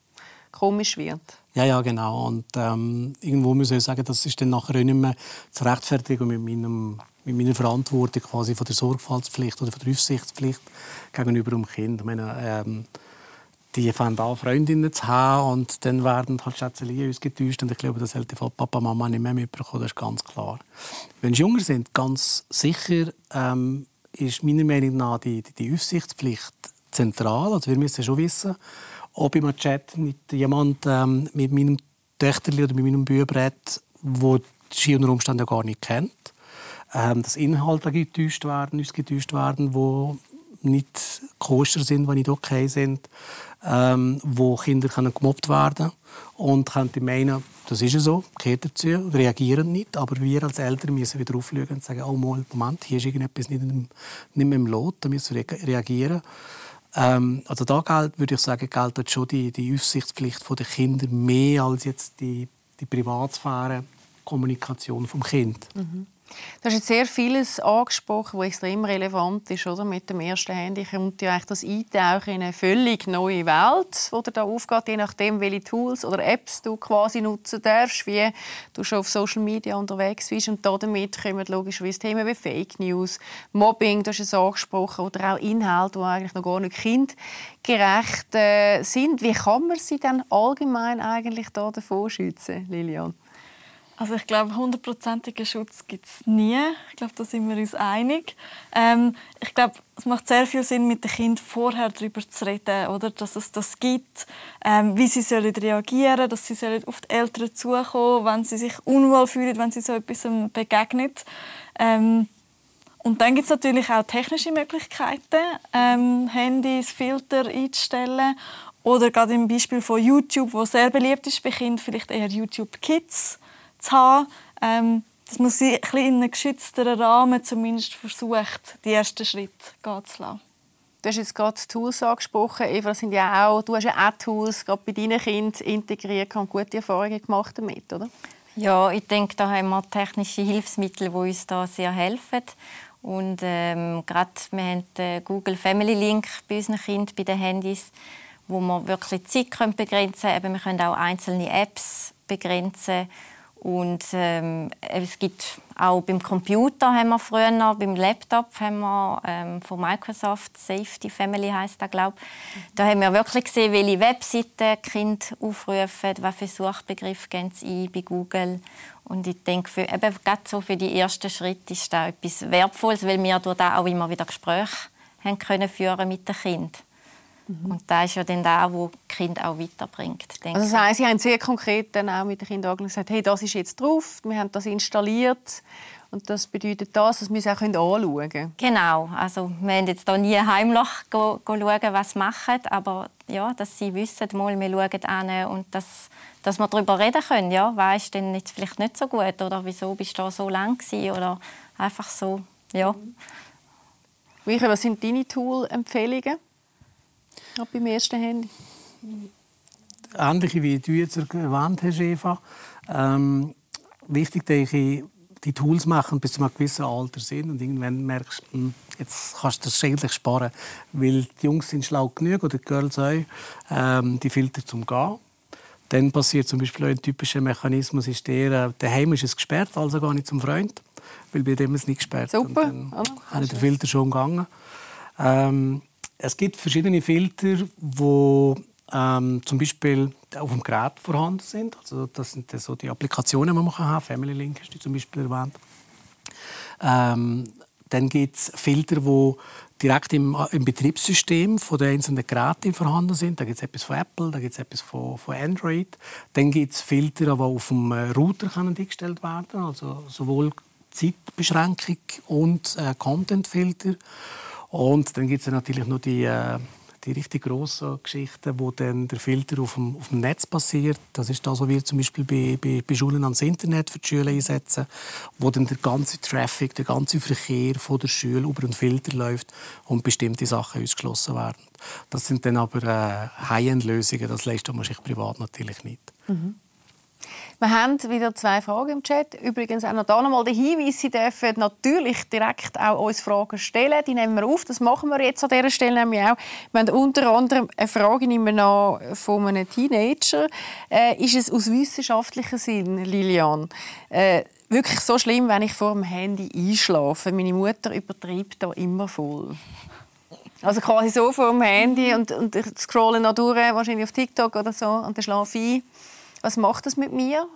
komisch wird? Ja, ja, genau. Und ähm, irgendwo muss ich sagen, das ist dann nachher auch nicht mehr zu rechtfertigen mit, meinem, mit meiner Verantwortung quasi von der Sorgfaltspflicht oder von der Aufsichtspflicht gegenüber dem Kind. Ich meine, ähm, die fangen an, Freundinnen zu haben und dann werden halt Schätzchen uns getäuscht und ich glaube, das hält von Papa und Mama nicht mehr mitbekommen, das ist ganz klar. Wenn sie jünger sind, ganz sicher ähm, ist meiner Meinung nach die, die, die Aufsichtspflicht zentral. Also wir müssen schon wissen, ob ich im Chat mit jemandem ähm, mit meinem Töchterli oder mit meinem Büberett, wo die unter Umständen gar nicht kennt, ähm, dass Inhalte getäuscht werden, uns getäuscht werden, wo nicht koscher sind, die nicht okay sind ähm, wo Kinder können gemobbt werden und könnte meinen, das ist ja so, gehört dazu, reagieren nicht, aber wir als Eltern müssen wieder aufschauen und sagen, oh Moment, hier ist irgendetwas nicht, im, nicht mehr im Lot, da müssen wir reagieren. Ähm, also da gilt, würde ich sagen, gilt schon die, die Aufsichtspflicht der Kinder mehr als jetzt die, die Privatsphäre, Kommunikation vom Kind. Mhm. Du hast jetzt sehr vieles angesprochen, was extrem relevant ist, oder? Mit dem ersten Handy kommt ja das Eintauchen in eine völlig neue Welt, die da aufgeht, je nachdem, welche Tools oder Apps du quasi nutzen darfst, wie du schon auf Social Media unterwegs bist. Und damit kommen logischerweise Themen wie Fake News, Mobbing, du hast es angesprochen, oder auch Inhalte, die eigentlich noch gar nicht kindgerecht äh, sind. Wie kann man sie dann allgemein eigentlich da davor schützen, Lilian? Also ich glaube, hundertprozentigen Schutz gibt es nie. Ich glaube, da sind wir uns einig. Ähm, ich glaube, es macht sehr viel Sinn, mit den Kindern vorher darüber zu reden, oder? dass es das gibt, ähm, wie sie sollen reagieren dass sie sollen auf die Eltern zukommen wenn sie sich unwohl fühlen, wenn sie so etwas begegnet. Ähm, und dann gibt es natürlich auch technische Möglichkeiten, ähm, Handys, Filter einzustellen. Oder gerade im Beispiel von YouTube, wo sehr beliebt ist bei Kindern, vielleicht eher YouTube Kids zu haben, ähm, dass man sie ein in einem geschützteren Rahmen zumindest versucht, die ersten Schritte gehen zu lassen. Du hast jetzt gerade Tools angesprochen. Eva, sind ja auch, du hast ja auch Tools gerade bei deinen Kindern integriert und gute Erfahrungen gemacht damit, oder? Ja, ich denke, da haben wir technische Hilfsmittel, die uns da sehr helfen. Und ähm, gerade wir haben den Google Family Link bei unseren Kindern, bei den Handys, wo wir wirklich Zeit begrenzen können. wir können auch einzelne Apps begrenzen und ähm, es gibt auch beim Computer haben wir früher, beim Laptop haben wir ähm, von Microsoft Safety Family heißt das, glaube Da haben wir wirklich gesehen, welche Webseiten Kinder aufrufen, für Suchbegriffe gehen sie ein bei Google. Und ich denke, für, eben, gerade so für die ersten Schritte ist das etwas Wertvolles, weil wir durch auch immer wieder Gespräche haben können führen mit den Kindern. Mhm. Und das ist ja dann das, was die Kinder auch weiterbringt. Also das heisst, Sie haben sehr konkret dann auch mit den Kindern gesagt, hey, das ist jetzt drauf, wir haben das installiert und das bedeutet das, dass wir es auch anschauen können. Genau. Also, wir haben jetzt hier nie heimlich go, go schauen, was sie machen, aber ja, dass sie wissen, mal, wir schauen an und dass, dass wir darüber reden können. Ja, was ist denn jetzt vielleicht nicht so gut oder wieso bist du da so lang gewesen? oder einfach so, ja. Michael, was sind deine Tool-Empfehlungen? Auch beim ersten Handy? Ähnlich wie du jetzt erwähnt hast, Eva. Ähm, wichtig denke ich, die Tools machen bis zu einem gewissen Alter sind und irgendwann merkst du, hm, jetzt kannst du das eigentlich sparen, weil die Jungs sind schlau genug oder die Girls auch, ähm, die Filter zum Gehen. Dann passiert zum Beispiel ein typischer Mechanismus, ist der, äh, daheim ist es gesperrt, also gar nicht zum Freund, weil bei dem ist es nicht gesperrt. Super. Und dann habe ich den Filter schon gegangen. Ähm, es gibt verschiedene Filter, wo ähm, zum Beispiel auf dem Gerät vorhanden sind. Also das sind so die Applikationen, die man haben kann. Family Link hast du zum Beispiel erwähnt. Ähm, dann gibt es Filter, die direkt im, im, Betriebssystem von den einzelnen Geräten vorhanden sind. Da gibt es etwas von Apple, da gibt es etwas von, von Android. Dann gibt es Filter, die auf dem äh, Router können eingestellt werden also sowohl Zeitbeschränkung und äh, Content-Filter. Und dann gibt es natürlich noch die, äh, die richtig grossen Geschichten, wo dann der Filter auf dem, auf dem Netz passiert. Das ist das, was wir zum Beispiel bei, bei, bei Schulen ans Internet für die Schüler einsetzen, wo dann der ganze Traffic, der ganze Verkehr von der Schule über einen Filter läuft und bestimmte Sachen ausgeschlossen werden. Das sind dann aber äh, High-End-Lösungen, das leistet man sich privat natürlich nicht. Mhm. Wir haben wieder zwei Fragen im Chat. Übrigens auch noch da nochmal der Hinweis, Sie dürfen natürlich direkt auch uns Fragen stellen. Die nehmen wir auf. Das machen wir jetzt an dieser Stelle nämlich auch. Wir haben unter anderem eine Frage nehmen noch von einem Teenager. Äh, ist es aus wissenschaftlichem Sinn, Lilian, äh, wirklich so schlimm, wenn ich vor dem Handy einschlafe? Meine Mutter übertreibt da immer voll. Also quasi so vor dem Handy und, und ich scrolle noch durch, wahrscheinlich auf TikTok oder so, und dann schlafe ich ein. Was macht das mit mir?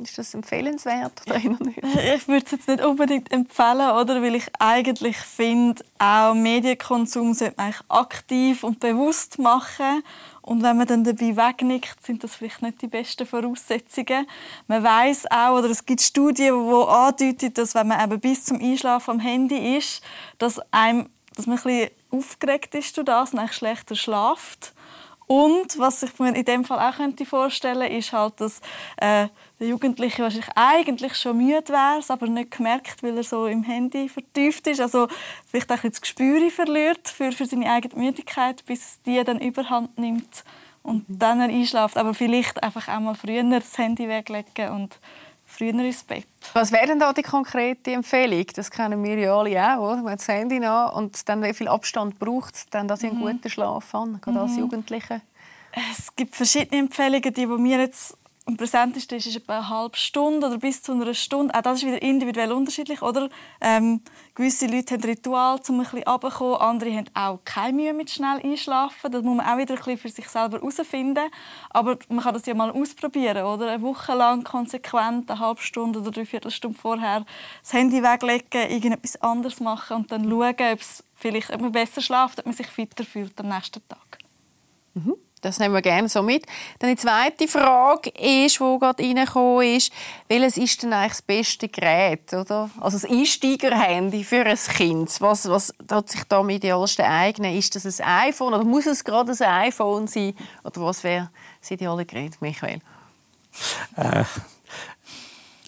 Ist das empfehlenswert oder nicht? Ich würde es jetzt nicht unbedingt empfehlen, oder? weil ich eigentlich finde, auch Medienkonsum sollte man aktiv und bewusst machen. Und wenn man dann dabei wegnickt, sind das vielleicht nicht die besten Voraussetzungen. Man weiß auch, oder es gibt Studien, die andeuten, dass wenn man eben bis zum Einschlafen am Handy ist, dass, einem, dass man ein bisschen aufgeregt ist durch das und eigentlich schlechter schlaft. Und was ich mir in dem Fall auch könnte vorstellen ist halt, dass äh, der Jugendliche wahrscheinlich eigentlich schon müde wäre, aber nicht gemerkt, weil er so im Handy vertieft ist. Also vielleicht auch ein das Gespür verliert für, für seine eigene Müdigkeit, bis die dann Überhand nimmt und dann er einschläft. Aber vielleicht einfach auch mal früher das Handy weglegen und früher ins Bett. Was wäre denn da die konkrete Empfehlung? Das kennen wir ja alle auch. Oder? Man hat das Handy an und dann, wie viel Abstand braucht es, dass ich einen mhm. guten Schlaf habe, gerade als mhm. Jugendliche? Es gibt verschiedene Empfehlungen, die, die mir jetzt am präsentesten ist, ist etwa eine halbe Stunde oder bis zu einer Stunde. Auch das ist wieder individuell unterschiedlich, oder? Ähm, gewisse Leute haben Ritual, um ein bisschen runterzukommen. Andere haben auch keine Mühe mit schnell einschlafen. Das muss man auch wieder ein bisschen für sich selber herausfinden. Aber man kann das ja mal ausprobieren, oder? Eine Woche lang konsequent, eine halbe Stunde oder dreiviertel Stunde vorher das Handy weglegen, irgendetwas anderes machen und dann schauen, ob, es vielleicht, ob man besser schläft, ob man sich fitter fühlt am nächsten Tag. Mhm. Das nehmen wir gerne so mit. Dann die zweite Frage ist, die gerade reingekommen ist, welches ist denn eigentlich das beste Gerät, oder? Also das Einsteigerhandy für ein Kind. Was, was hat sich da am idealsten eignen? Ist das ein iPhone oder muss es gerade ein iPhone sein? Oder was wäre das ideale Gerät, Michael? Äh,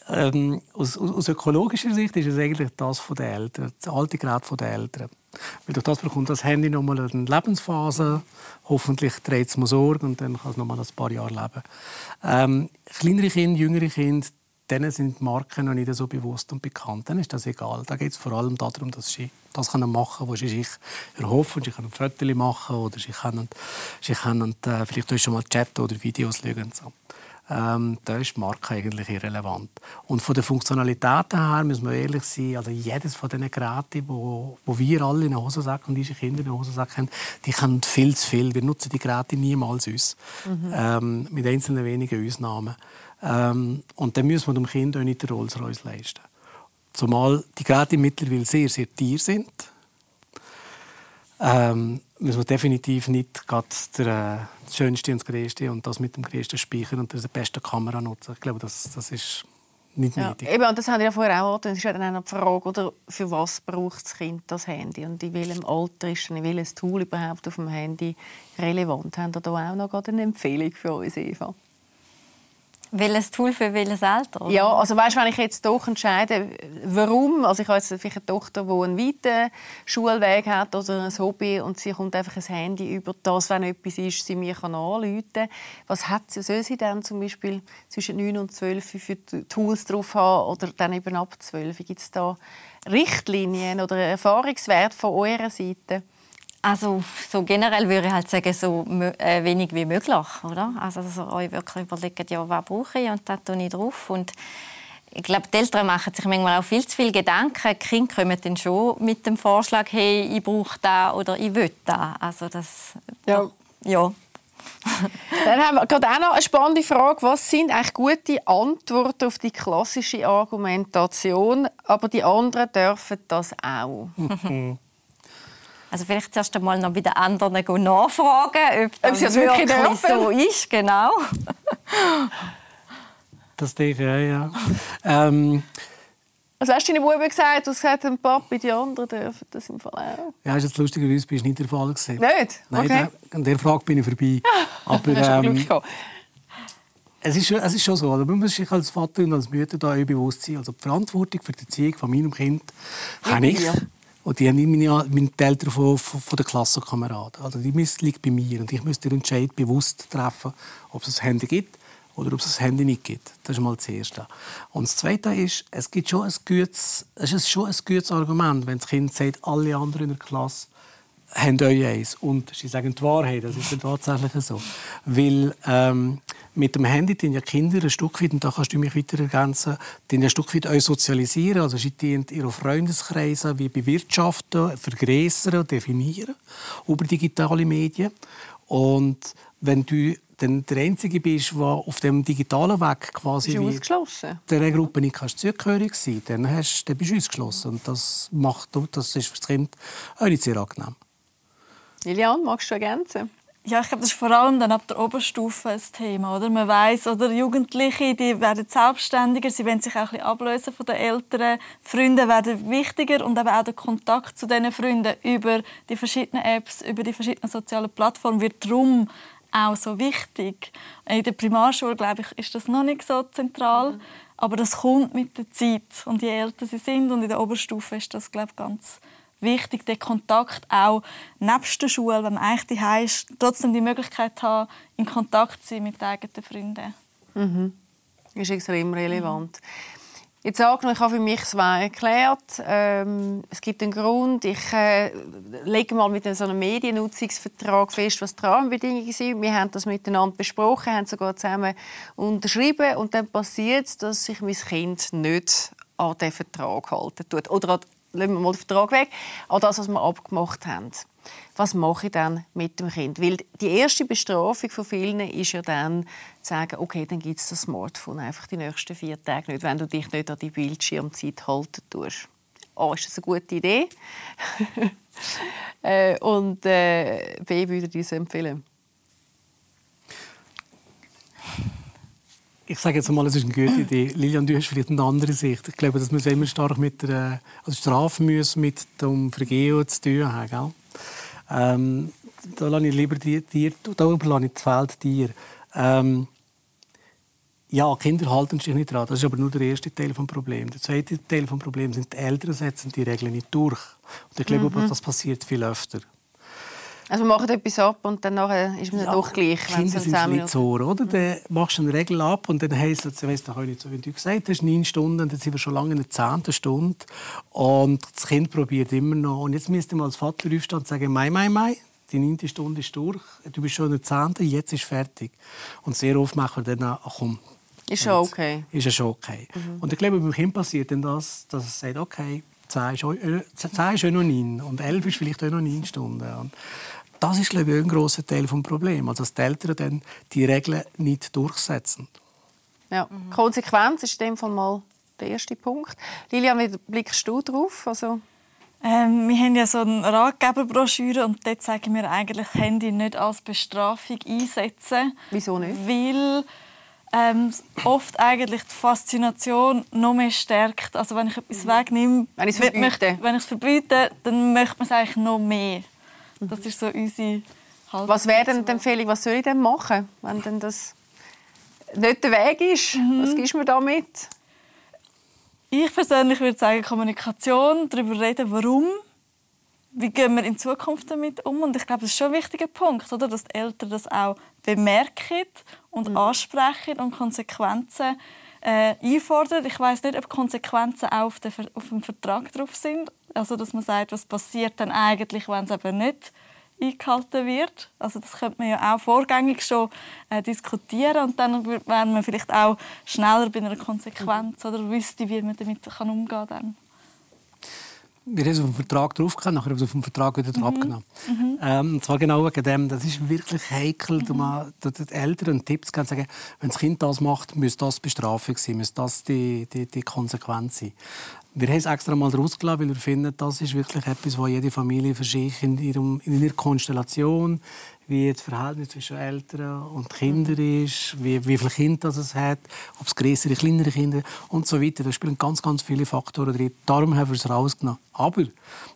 ähm, aus, aus, ökologischer Sicht ist es eigentlich das von den Eltern, das alte Gerät der Eltern. Weil durch das bekommt das Handy nochmal eine Lebensphase. Hoffentlich trägt es mal Sorge und dann kann es nochmal ein paar Jahre leben. Ähm, kleinere Kinder, jüngere Kinder, denen sind die Marken noch nicht so bewusst und bekannt. Dann ist das egal. Da geht es vor allem darum, dass sie das machen können, was sie sich erhoffen. Sie können Fotos machen oder sie können, sie können äh, vielleicht schon mal chatten oder Videos schauen. So ähm, da ist die Marke eigentlich irrelevant. Und von der Funktionalität her müssen wir ehrlich sein, also jedes von diesen Geräten, wo, wo wir alle in den Hosensack und unsere Kinder in den Hosensack haben, die können viel zu viel. Wir nutzen die Geräte niemals uns, mhm. ähm, mit einzelnen wenigen Ausnahmen. Ähm, und dann müssen wir dem Kind auch nicht den Rolls-Royce leisten. Zumal die Geräte mittlerweile sehr, sehr teuer sind. Ähm, müssen wir definitiv nicht gerade der, äh, das Schönste und das Größte und das mit dem größten Speicher und der besten Kamera nutzen. Ich glaube, das, das ist nicht ja, nötig. Eben, und das haben wir ja vorher auch Das ist ja dann auch die Frage, oder, für was braucht das Kind das Handy und in welchem Alter ist in welches Tool überhaupt auf dem Handy relevant? Haben da auch noch eine Empfehlung für uns, Eva? Welches Tool für welches Alter? Oder? Ja, also weißt, wenn ich jetzt doch entscheide, warum, also ich habe jetzt vielleicht eine Tochter, die einen weiten Schulweg hat oder ein Hobby und sie kommt einfach ein Handy über das, wenn etwas ist, sie mir kann anrufen. Was hat sie, soll sie dann zum Beispiel zwischen 9 und 12 für Tools drauf haben oder dann eben ab 12? Gibt es da Richtlinien oder Erfahrungswert von eurer Seite? Also so generell würde ich halt sagen, so äh, wenig wie möglich, oder? Also, also euch wirklich überlegen, ja, was brauche ich und das tue ich drauf und ich glaube, die Eltern machen sich manchmal auch viel zu viele Gedanken. Die Kinder kommen dann schon mit dem Vorschlag, hey, ich brauche das oder ich will das. Also das, ja. ja. Dann haben wir gerade auch noch eine spannende Frage. Was sind eigentlich gute Antworten auf die klassische Argumentation? Aber die anderen dürfen das auch. Also vielleicht zuerst einmal noch bei den anderen nachfragen, ob das, ob wirklich, wirklich so ist. Genau. das denke ich, ja. ähm, was hast du deinen Buben gesagt? Du hast gesagt, dem Papi, die anderen dürfen das im Fall auch. Ja, ist jetzt lustigerweise bist nicht der Fall gewesen. Nicht? Nein, okay. an dieser Frage bin ich vorbei. Aber ähm, es ist, es ist schon so, man muss sich als Vater und als Mutter da bewusst sein. Also die Verantwortung für die Erziehung von meinem Kind habe ich. Und die haben meine, meine Eltern von, von, von den Klassenkameraden. Also die liegt bei mir und ich muss den Entscheid bewusst treffen, ob es ein Handy gibt oder ob es ein Handy nicht gibt. Das ist mal das Erste. Und das Zweite ist, es, gibt schon ein gutes, es ist schon ein gutes Argument, wenn das Kind sagt, alle anderen in der Klasse haben euch eins. Und sie sagen die Wahrheit, das ist tatsächlich so. Weil ähm, mit dem Handy die ja Kinder ein Stück weit, und da kannst du mich weiter ergänzen, die ein Stück weit euch sozialisieren. Also sie dienen ihre Freundeskreise wie bewirtschaften, vergrößern, definieren über digitale Medien. Und wenn du dann der Einzige bist, der auf dem digitalen Weg quasi bist ausgeschlossen. der Gruppe nicht kannst zugehörig sein dann, hast, dann bist du ausgeschlossen. Und das, macht, das ist für das Kind auch nicht sehr angenehm. Lilian, magst du ergänzen? Ja, ich glaube, das ist vor allem dann ab der Oberstufe ein Thema. Oder? Man weiß, oder Jugendliche die werden selbstständiger, sie wollen sich auch ein bisschen ablösen von den Eltern. Freunde werden wichtiger und eben auch der Kontakt zu diesen Freunden über die verschiedenen Apps, über die verschiedenen sozialen Plattformen wird darum auch so wichtig. In der Primarschule, glaube ich, ist das noch nicht so zentral. Mhm. Aber das kommt mit der Zeit. Und je älter sie sind und in der Oberstufe ist das, glaube ich, ganz wichtig, den Kontakt auch nebst der Schule, wenn man eigentlich die ist, trotzdem die Möglichkeit haben, in Kontakt zu sein mit eigenen Freunden. Mhm. Ist extrem relevant. Jetzt angenommen, ich habe für mich zwei erklärt. Ähm, es gibt einen Grund. Ich äh, lege mal mit so einem Mediennutzungsvertrag fest, was die Rahmenbedingungen sind. Wir haben das miteinander besprochen, haben sogar zusammen unterschrieben. Und dann passiert es, dass sich mein Kind nicht an diesen Vertrag halten tut. Oder an lassen wir mal den Vertrag weg, an das, was wir abgemacht haben. Was mache ich dann mit dem Kind? Weil die erste Bestrafung von vielen ist ja dann, zu sagen, okay, dann gibt es das Smartphone einfach die nächsten vier Tage nicht, wenn du dich nicht an die Bildschirmzeit halten tust. A, ist das eine gute Idee? äh, und äh, B, würde ich es empfehlen? Ich sage jetzt mal, es ist eine gute Idee. Lilian, du hast vielleicht eine andere Sicht. Ich glaube, dass wir immer stark mit der also Strafe mit dem Vergehen zu tun haben. Gell? Ähm, da lasse ich lieber dir, dir da lasse ich das Feld dir. Ähm, ja, Kinder halten sich nicht dran. Das ist aber nur der erste Teil des Problems. Der zweite Teil des Problems sind die Eltern setzen die Regeln nicht durch. Und ich glaube, mhm. das passiert viel öfter. Also wir machen etwas ab und dann ist man ja, doch gleich. Kinder sind so, oder? Mhm. Dann machst du eine Regel ab und dann heisst es, weißt du, nicht so, wie du gesagt hast, neun Stunden, dann sind wir schon lange in der zehnten Stunde und das Kind probiert immer noch. Und jetzt müsste man als Vater aufstehen und sagen, mai, mai, mai, die neunte Stunde ist durch, du bist schon in der zehnten, jetzt ist fertig. Und sehr oft machen wir dann, ach komm. Ist schon okay. Ist ja schon okay. Mhm. Und ich glaube, beim Kind passiert dann das, dass es sagt, okay, 10 ist, äh, ist auch noch 9 und 11 ist vielleicht auch noch 9 Stunden. Und das ist glaube ich, ein großer Teil des Problems, also dass die Eltern dann die Regeln nicht durchsetzen. Ja, mhm. Konsequenz ist in dem Fall mal der erste Punkt. Lilian, wie blickst du darauf? Also ähm, wir haben ja so eine Ratgeberbroschüre und dort sagen wir eigentlich, Handy nicht als Bestrafung einsetzen. Wieso nicht? Weil ähm, oft eigentlich die Faszination noch mehr stärkt. Also wenn ich etwas mhm. wegnehme, wenn ich es verbiete. wenn ich es verbiete, dann möchte man es eigentlich noch mehr. Das ist so unsere Haltung. Was wäre denn die Empfehlung? Was soll ich denn machen, wenn denn das nicht der Weg ist. Mhm. Was gibst du mir damit? Ich persönlich würde sagen Kommunikation, darüber reden, warum wie gehen wir in Zukunft damit um? Und ich glaube, das ist schon ein wichtiger Punkt, oder? dass die Eltern das auch bemerken und mhm. ansprechen und Konsequenzen äh, einfordern. Ich weiß nicht, ob Konsequenzen auch auf, auf dem Vertrag drauf sind. Also, dass man sagt, was passiert dann eigentlich, wenn es eben nicht eingehalten wird. Also das könnte man ja auch vorgängig schon äh, diskutieren und dann wäre man vielleicht auch schneller bei einer Konsequenz oder wüsste, wie man damit kann umgehen kann wir haben es auf den Vertrag draufgenommen, nachher haben wir es auf den Vertrag wieder mhm. abgenommen. Mhm. Ähm, und zwar genau wegen dem, das ist wirklich heikel, mhm. man, den Eltern Tipps geben, sagen, wenn das Kind das macht, müsste das Bestrafung sein, müsste das die, die, die Konsequenz sein. Wir haben es extra mal rausgelassen, weil wir finden, das ist wirklich etwas, was jede Familie für sich in, ihrem, in ihrer Konstellation, wie das Verhältnis zwischen Eltern und Kindern ist, wie, wie viele Kinder es hat, ob es größere, kleinere Kinder und so weiter. Da spielen ganz, ganz viele Faktoren drin. Darum haben wir es rausgenommen. Aber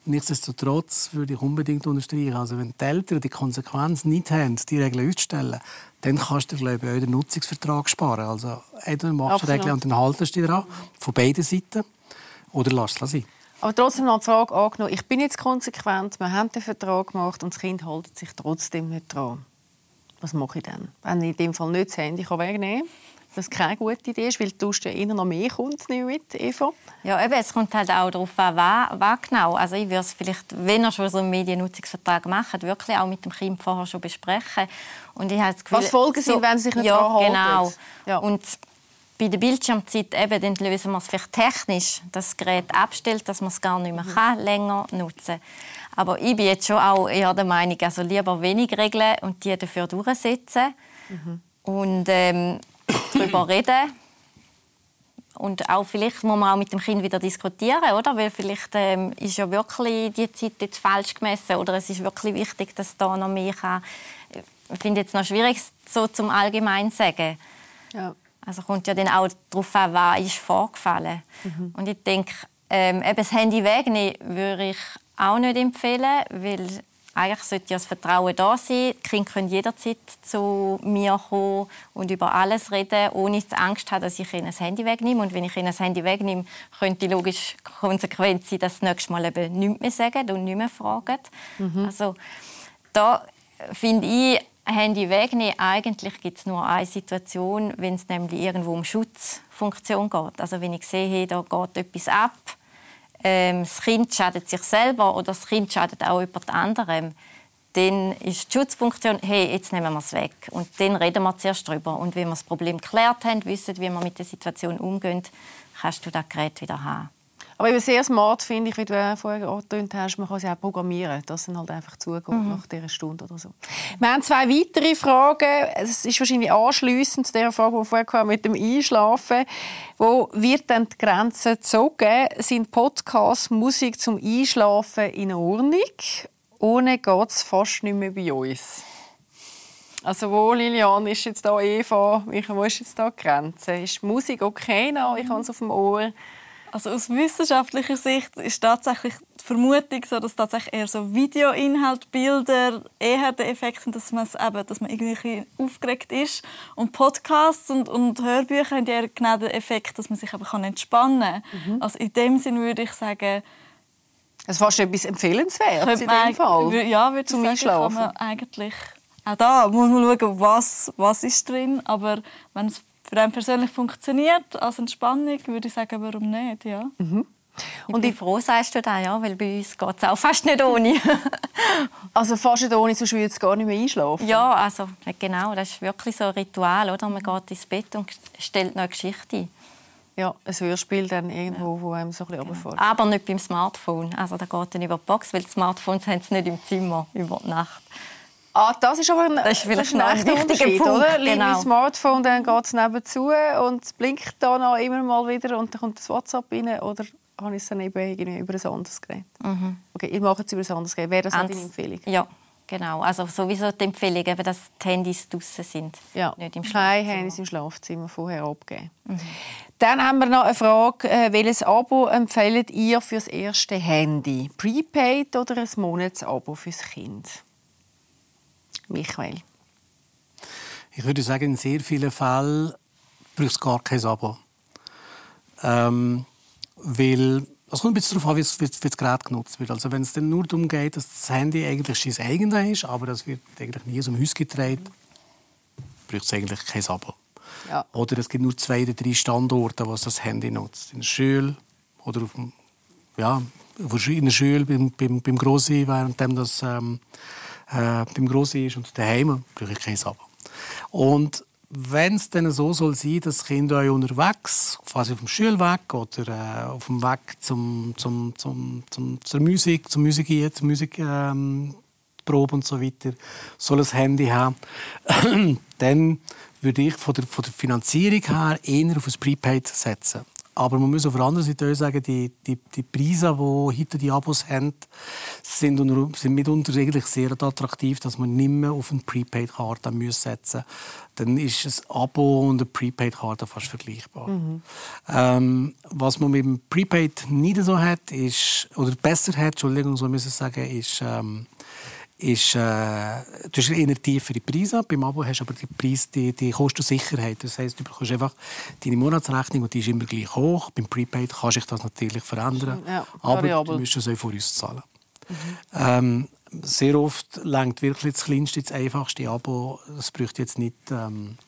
nichtsdestotrotz würde ich unbedingt unterstreichen, also wenn die Eltern die Konsequenz nicht haben, die Regeln auszustellen, dann kannst du glaube ich, auch den Nutzungsvertrag sparen. Also entweder machst du Regeln und dann haltest du dich daran, von beiden Seiten. Oder lass es sein. Aber trotzdem noch die Frage angenommen, ich bin jetzt konsequent, wir haben den Vertrag gemacht und das Kind hält sich trotzdem nicht dran. Was mache ich dann? Wenn ich in dem Fall nicht das Handy wegnehmen kann, was keine gute Idee ist, weil du ja immer noch mehr Kunden nicht mit, Eva. Ja, eben, es kommt halt auch darauf an, was, genau. Also ich würde es vielleicht, wenn er schon so einen Mediennutzungsvertrag macht, wirklich auch mit dem Kind vorher schon besprechen. Und ich habe das Gefühl, was Folgen sind, wenn sie sich nicht ja, daran genau. Ja. Und bei der Bildschirmzeit eben, dann lösen wir es vielleicht technisch, dass das Gerät abstellt, dass man es gar nicht mehr mhm. kann, länger nutzen Aber ich bin jetzt schon auch eher der Meinung, also lieber wenig Regeln und die dafür durchsetzen mhm. und ähm, darüber reden. Und auch vielleicht muss man auch mit dem Kind wieder diskutieren, oder? Weil vielleicht ähm, ist ja wirklich die Zeit jetzt falsch gemessen oder es ist wirklich wichtig, dass da noch mehr kann. Ich finde es noch schwierig, so zum allgemein sagen. Ja. Also kommt ja dann auch darauf an, was ist vorgefallen. Mhm. Und ich denke, ähm, eben das Handy wegnehmen würde ich auch nicht empfehlen, weil eigentlich sollte ja das Vertrauen da sein. Die Kinder können jederzeit zu mir kommen und über alles reden, ohne Angst zu haben, dass ich ihnen das Handy wegnehme. Und wenn ich ihnen das Handy wegnehme, könnte die logische Konsequenz sein, dass sie das nächste Mal eben nichts mehr sagen und nicht mehr fragen. Mhm. Also da finde ich, Handy wegnehmen, eigentlich gibt es nur eine Situation, wenn es nämlich irgendwo um Schutzfunktion geht. Also wenn ich sehe, da geht etwas ab, ähm, das Kind schadet sich selber oder das Kind schadet auch jemand anderem, dann ist die Schutzfunktion, hey, jetzt nehmen wir es weg. Und dann reden wir zuerst darüber. Und wenn wir das Problem geklärt haben, wissen, wie wir mit der Situation umgehen, kannst du das Gerät wieder haben. Aber eben sehr smart finde ich, wie du vorher angetönt hast, man kann sie auch programmieren, dass es halt einfach zugeht mhm. nach dieser Stunde oder so. Wir haben zwei weitere Fragen. Es ist wahrscheinlich anschliessend zu der Frage, die vorher kam, mit dem Einschlafen. Wo wird denn die Grenze gezogen? Sind Podcasts, Musik zum Einschlafen in Ordnung? Ohne geht es fast nicht mehr bei uns. Also wo, Lilian, ist jetzt da Eva? Wo ist jetzt da die Grenze? Ist die Musik okay? No, ich habe es auf dem Ohr. Also aus wissenschaftlicher Sicht ist tatsächlich die Vermutung so, dass tatsächlich eher so Videoinhalt, Bilder eher der Effekt sind, dass man, eben, dass man irgendwie aufgeregt ist. Und Podcasts und, und Hörbücher haben eher genau den Effekt, dass man sich aber kann entspannen kann. Mhm. Also in dem Sinne würde ich sagen, es ist fast etwas empfehlenswertes in dem Fall. Ja, würde zum sagen, Einschlafen. Eigentlich auch da muss man schauen, was, was ist drin. Aber wenn es für einen persönlich funktioniert als Entspannung, würde ich sagen, warum nicht, ja. Mhm. Und ich bin froh, sagst du das, ja, weil bei uns geht es auch fast nicht ohne. also fast nicht ohne, sonst würde es gar nicht mehr einschlafen? Ja, also genau, das ist wirklich so ein Ritual, oder? Man geht ins Bett und stellt noch eine Geschichte ein. Ja, ein Hörspiel dann irgendwo, ja. wo einem so ein bisschen genau. Aber nicht beim Smartphone. Also da geht dann über die Box, weil die Smartphones haben es nicht im Zimmer über die Nacht. Ah, das ist aber ein, das ist das ist ein, ein wichtiger Punkt, oder? Genau. Mein Smartphone, dann geht es nebenzu und es blinkt da noch immer mal wieder und dann kommt das WhatsApp rein oder habe ich es dann eben irgendwie über ein anderes Gerät? Mhm. Okay, ihr macht es über ein anderes Gerät. Wäre das deine Empfehlung? Ja, genau. Also sowieso die Empfehlung, eben, dass die Handys draußen sind, ja. nicht im Schlafzimmer. Keine Handys im Schlafzimmer vorher abgeben. Mhm. Dann haben wir noch eine Frage. Äh, welches Abo empfehlt ihr für das erste Handy? Prepaid oder ein Monatsabo fürs Kind? Michael? Ich würde sagen, in sehr vielen Fällen braucht es gar kein Abo. Ähm, weil es kommt ein bisschen darauf an, wie, es, wie das Gerät genutzt wird. Also wenn es dann nur darum geht, dass das Handy eigentlich sein eigenes ist, aber das wird eigentlich nie zum Haus getragen, braucht es eigentlich kein Abo. Ja. Oder es gibt nur zwei oder drei Standorte, wo es das Handy nutzt. In der Schule oder auf dem, ja, in der Schule beim, beim, beim Grossi, während das ähm, äh, beim Grossi ist und daheim brauche ich kein Abo. Und wenn es dann so soll sein, dass Kinder euch unterwegs, quasi auf dem Schulweg oder äh, auf dem Weg zum, zum, zum, zum, zur Musik, zum Musik, zur Musik ähm, und so weiter, soll ein Handy haben, dann würde ich von der, von der Finanzierung her eher auf ein Prepaid setzen. Aber man muss auf der anderen Seite auch sagen, die, die, die Preise, die heute die Abos haben, sind, unter, sind mitunter eigentlich sehr attraktiv, dass man nicht mehr auf eine Prepaid-Karte setzen muss. Dann ist ein Abo und eine Prepaid-Karte fast vergleichbar. Mhm. Ähm, was man mit dem Prepaid nicht so hat, ist, oder besser hat, Entschuldigung, so muss ich sagen, ist, ähm, ist, äh, du hast eher tiefere Preise. Beim Abo hast du aber die, Preis, die, die Kostensicherheit. Das heisst, du bekommst einfach deine Monatsrechnung und die ist immer gleich hoch. Beim Prepaid kann sich das natürlich verändern. Ja, aber variabel. du musst es auch vor uns zahlen. Ähm, sehr oft lenkt wirklich das kleinste, das einfachste Abo. Das bräuchte jetzt nicht ähm,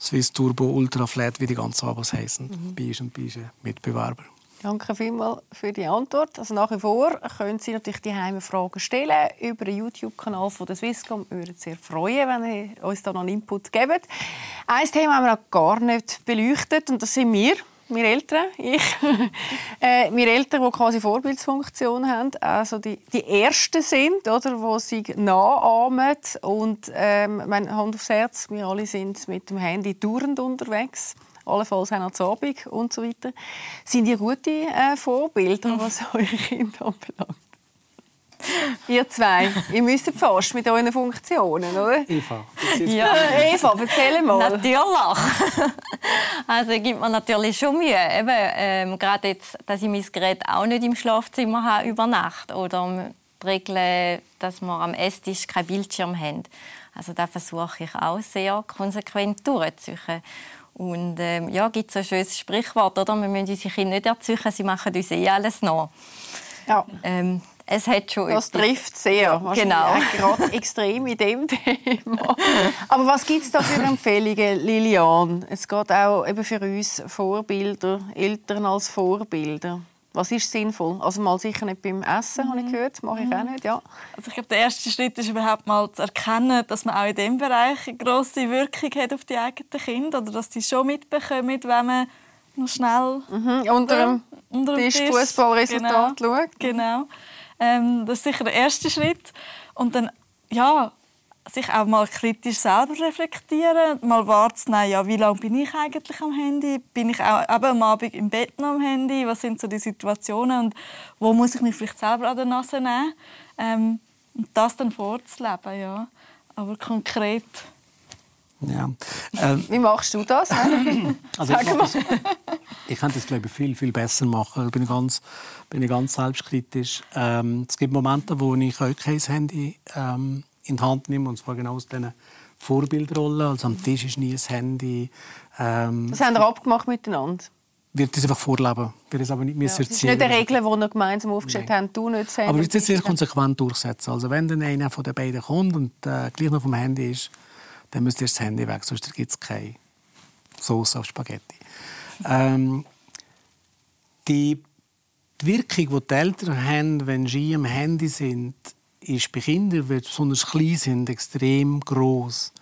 Swiss Turbo Ultra Flat, wie die ganzen Abos heißen. Mhm. Bei uns und bei unseren Mitbewerber. Danke vielmals für die Antwort. Also nach wie vor können Sie natürlich die Heime Fragen stellen über den YouTube-Kanal von der Swisscom. Wir würden uns sehr freuen, wenn ihr uns da noch einen Input gebt. Ein Thema haben wir noch gar nicht beleuchtet und das sind wir. Wir Eltern, ich, äh, wir Eltern, die quasi Vorbildsfunktion haben, also die, die Ersten sind, oder, die sich nachahmen und ähm, meine Hand aufs Herz, wir alle sind mit dem Handy dauernd unterwegs, allenfalls auch noch zu Abend und so weiter. Sind ihr gute äh, Vorbilder, was eure Kinder anbelangt? Ihr zwei, ihr müsst fast mit euren Funktionen, oder? Eva, Ja, Eva, erzähl mal. Natürlich. Also gibt mir natürlich schon Mühe. Eben, ähm, gerade jetzt, dass ich mein Gerät auch nicht im Schlafzimmer habe über Nacht oder die Regel, dass wir am Esstisch keinen Bildschirm haben. Also da versuche ich auch sehr konsequent durchzuziehen. Und ähm, ja, gibt so ein schönes Sprichwort, oder? Wir müssen unsere Kinder nicht erziehen, sie machen uns eh alles nach. Ja. Ähm, es hat schon Das etwas- trifft sehr. Genau. Gerade extrem in dem Thema. Aber was gibt es da für Empfehlungen, Lilian? Es geht auch eben für uns Vorbilder, Eltern als Vorbilder. Was ist sinnvoll? Also mal sicher nicht beim Essen, habe ich gehört. Mache ich auch nicht, ja. Also ich glaube, der erste Schritt ist überhaupt mal zu erkennen, dass man auch in diesem Bereich eine grosse Wirkung hat auf die eigenen Kinder. Oder dass die schon mitbekommen, wenn man noch schnell Mhm, unter dem unter dem Tisch Fußballresultat genau. schaut. Genau. Ähm, das ist sicher der erste Schritt. Und dann, ja, sich auch mal kritisch selber reflektieren, mal wahrzunehmen, ja, wie lange bin ich eigentlich am Handy? Bin ich auch eben am Abend im Bett noch am Handy? Was sind so die Situationen und wo muss ich mich vielleicht selber an der Nase nehmen? Ähm, und das dann vorzuleben, ja. Aber konkret. Ja. Ähm, Wie machst du das? Also Sag ich, mal. das, ich könnte das glaube ich viel viel besser machen. Da bin ich ganz, bin ich ganz selbstkritisch. Ähm, es gibt Momente, wo ich auch kein Handy ähm, in die Hand nehme und zwar genau aus diesen Vorbildrollen. Also am Tisch ist nie ein Handy. Ähm, Das haben wir abgemacht miteinander. wird das einfach vorleben. Wir es aber nicht Ja, ja, das ist nicht eine Regel, die wir gemeinsam aufgestellt haben. Du nicht das Handy. Aber wir jetzt sehr konsequent durchsetzen. Also wenn dann einer von den beiden kommt und äh, gleich noch vom Handy ist, dann müsst ihr das Handy weg, sonst gibt es keine Sauce auf Spaghetti. Ähm, die, die Wirkung, die die Eltern haben, wenn sie am Handy sind, ist bei Kindern, die besonders klein sind, extrem groß.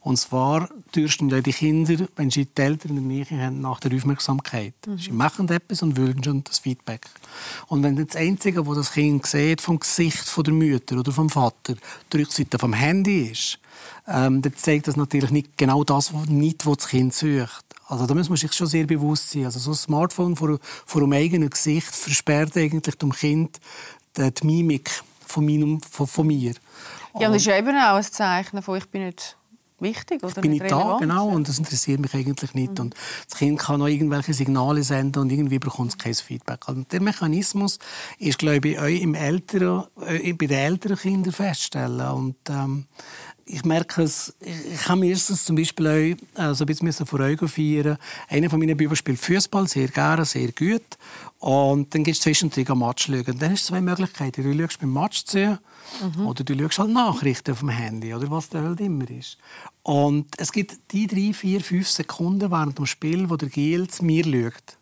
Und zwar dürsten ja die Kinder, wenn sie die Eltern in der Nähe haben, nach der Aufmerksamkeit. Sie machen etwas und wollen schon das Feedback. Und wenn das Einzige, was das Kind sieht, vom Gesicht von der Mutter oder vom Vater, die Rückseite vom Handy ist, ähm, dann zeigt das natürlich nicht genau das, was, nicht, was das Kind sucht. Also da muss man sich schon sehr bewusst sein. Also so ein Smartphone vor, vor dem eigenen Gesicht versperrt eigentlich dem Kind die Mimik von, meinem, von, von mir. Ja, und das ist ja eben auch ein Zeichen von, ich bin nicht wichtig oder bin nicht ich da, genau, und das interessiert mich eigentlich nicht. Und das Kind kann noch irgendwelche Signale senden und irgendwie bekommt es kein Feedback. Also der Mechanismus ist, glaube ich, auch im älteren, äh, bei den älteren Kindern feststellen. Und ähm, ich merke es, ich, ich habe mir erstens zum Beispiel auch äh, so ein bisschen vor Augen führen. Einer von meinen spielt Fußball sehr gerne, sehr gut. Und dann gibt es zwischendrin ein Match schauen. Und dann hast du zwei Möglichkeiten. Du schaust beim Match zu mhm. oder du schaust halt Nachrichten auf dem Handy oder was da halt immer ist. Und es gibt die drei, vier, fünf Sekunden während dem Spiel, wo der Giel zu mir schaut.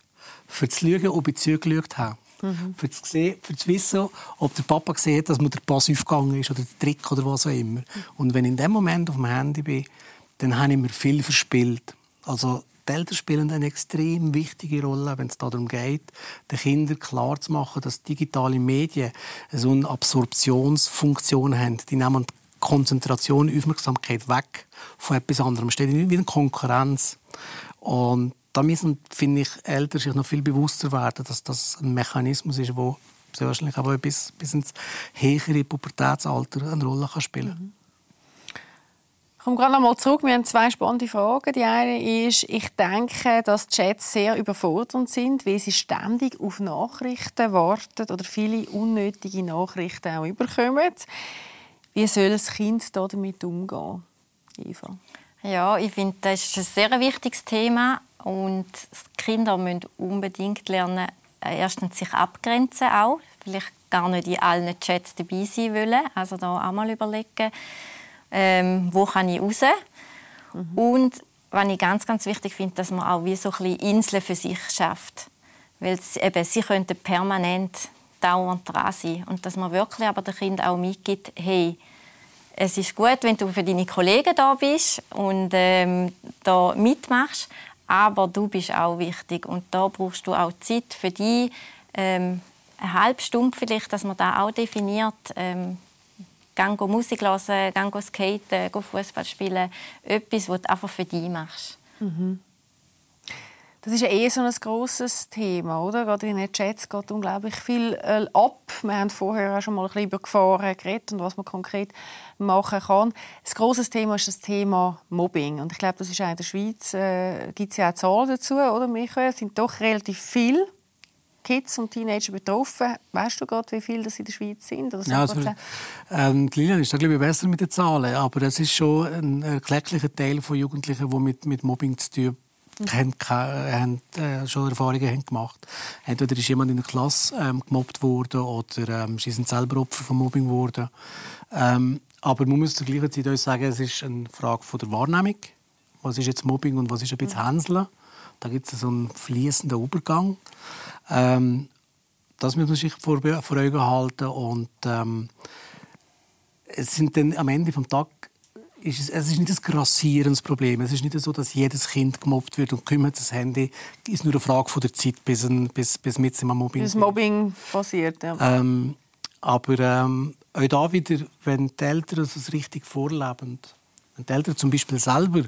Für zu schauen, ob ich zugeschaut habe. Mhm. Für, zu sehen, für zu wissen, ob der Papa sieht, dass mir der Pass aufgegangen ist oder der Trick oder was auch immer. Und wenn ich in dem Moment auf dem Handy bin, dann habe ich mir viel verspielt. Also Eltern spielen eine extrem wichtige Rolle, wenn es darum geht, den Kindern klarzumachen, dass digitale Medien so eine Absorptionsfunktion haben. Die nehmen Konzentration, Aufmerksamkeit weg von etwas anderem. Steht wie eine Konkurrenz. Und da müssen, finde ich, Eltern sich noch viel bewusster werden, dass das ein Mechanismus ist, der wahrscheinlich aber bis, bis ins höhere Pubertätsalter eine Rolle kann spielen kann. Ich komme gerade noch mal zurück. Wir haben zwei spannende Fragen. Die eine ist, ich denke, dass Chats sehr überfordernd sind, weil sie ständig auf Nachrichten warten oder viele unnötige Nachrichten auch überkommen. Wie soll das Kind damit umgehen, Eva? Ja, ich finde, das ist ein sehr wichtiges Thema. Und Kinder müssen unbedingt lernen, äh, erstens sich abgrenzen auch. Vielleicht gar nicht in allen Chats dabei sein wollen. Also da auch mal überlegen, ähm, wo kann ich raus. Mhm. Und was ich ganz, ganz wichtig finde, dass man auch wie so ein Inseln für sich schafft. Weil sie, eben, sie könnten permanent dauernd dran sein. Und dass man wirklich aber den Kindern auch mitgibt, hey, es ist gut, wenn du für deine Kollegen da bist und ähm, da mitmachst, aber du bist auch wichtig und da brauchst du auch Zeit für dich, ähm, eine halbe Stunde vielleicht, dass man da auch definiert, ähm, gang Musik hören, gang skaten, Fußball spielen, etwas, was du einfach für dich machst. Mhm. Das ist ja eh so ein grosses Thema, oder? Gerade in den Chats geht unglaublich viel äh, ab. Wir haben vorher auch schon mal ein bisschen über Gefahren geredet und was man konkret machen kann. Ein grosses Thema ist das Thema Mobbing. Und ich glaube, das ist auch in der Schweiz, äh, gibt es ja auch Zahlen dazu, oder Michael? Es sind doch relativ viele Kids und Teenager betroffen. Weißt du gerade, wie viele das in der Schweiz sind? Oder ja, also, ähm, Lilian ist da glaube ich besser mit den Zahlen, aber es ist schon ein erklecklicher Teil von Jugendlichen, die mit, mit Mobbing zu tun haben haben, haben äh, schon Erfahrungen haben gemacht Entweder ist jemand in der Klasse ähm, gemobbt worden oder ähm, sie sind selber Opfer von Mobbing geworden. Ähm, aber man muss zur gleichen Zeit auch sagen, es ist eine Frage von der Wahrnehmung. Was ist jetzt Mobbing und was ist ein bisschen Hänseln? Da gibt es so einen fließenden Übergang. Ähm, das muss man sich vor, vor Augen halten. Und ähm, es sind dann am Ende des Tages ist es, es ist nicht ein grassierendes Problem. Es ist nicht so, dass jedes Kind gemobbt wird und kümmert das Handy. Es ist nur eine Frage von der Zeit, bis, ein, bis, bis mit dem Mobbing Bis Mobbing passiert, ja. Ähm, aber ähm, auch da wieder, wenn die Eltern es richtig vorleben, wenn die Eltern zum Beispiel selber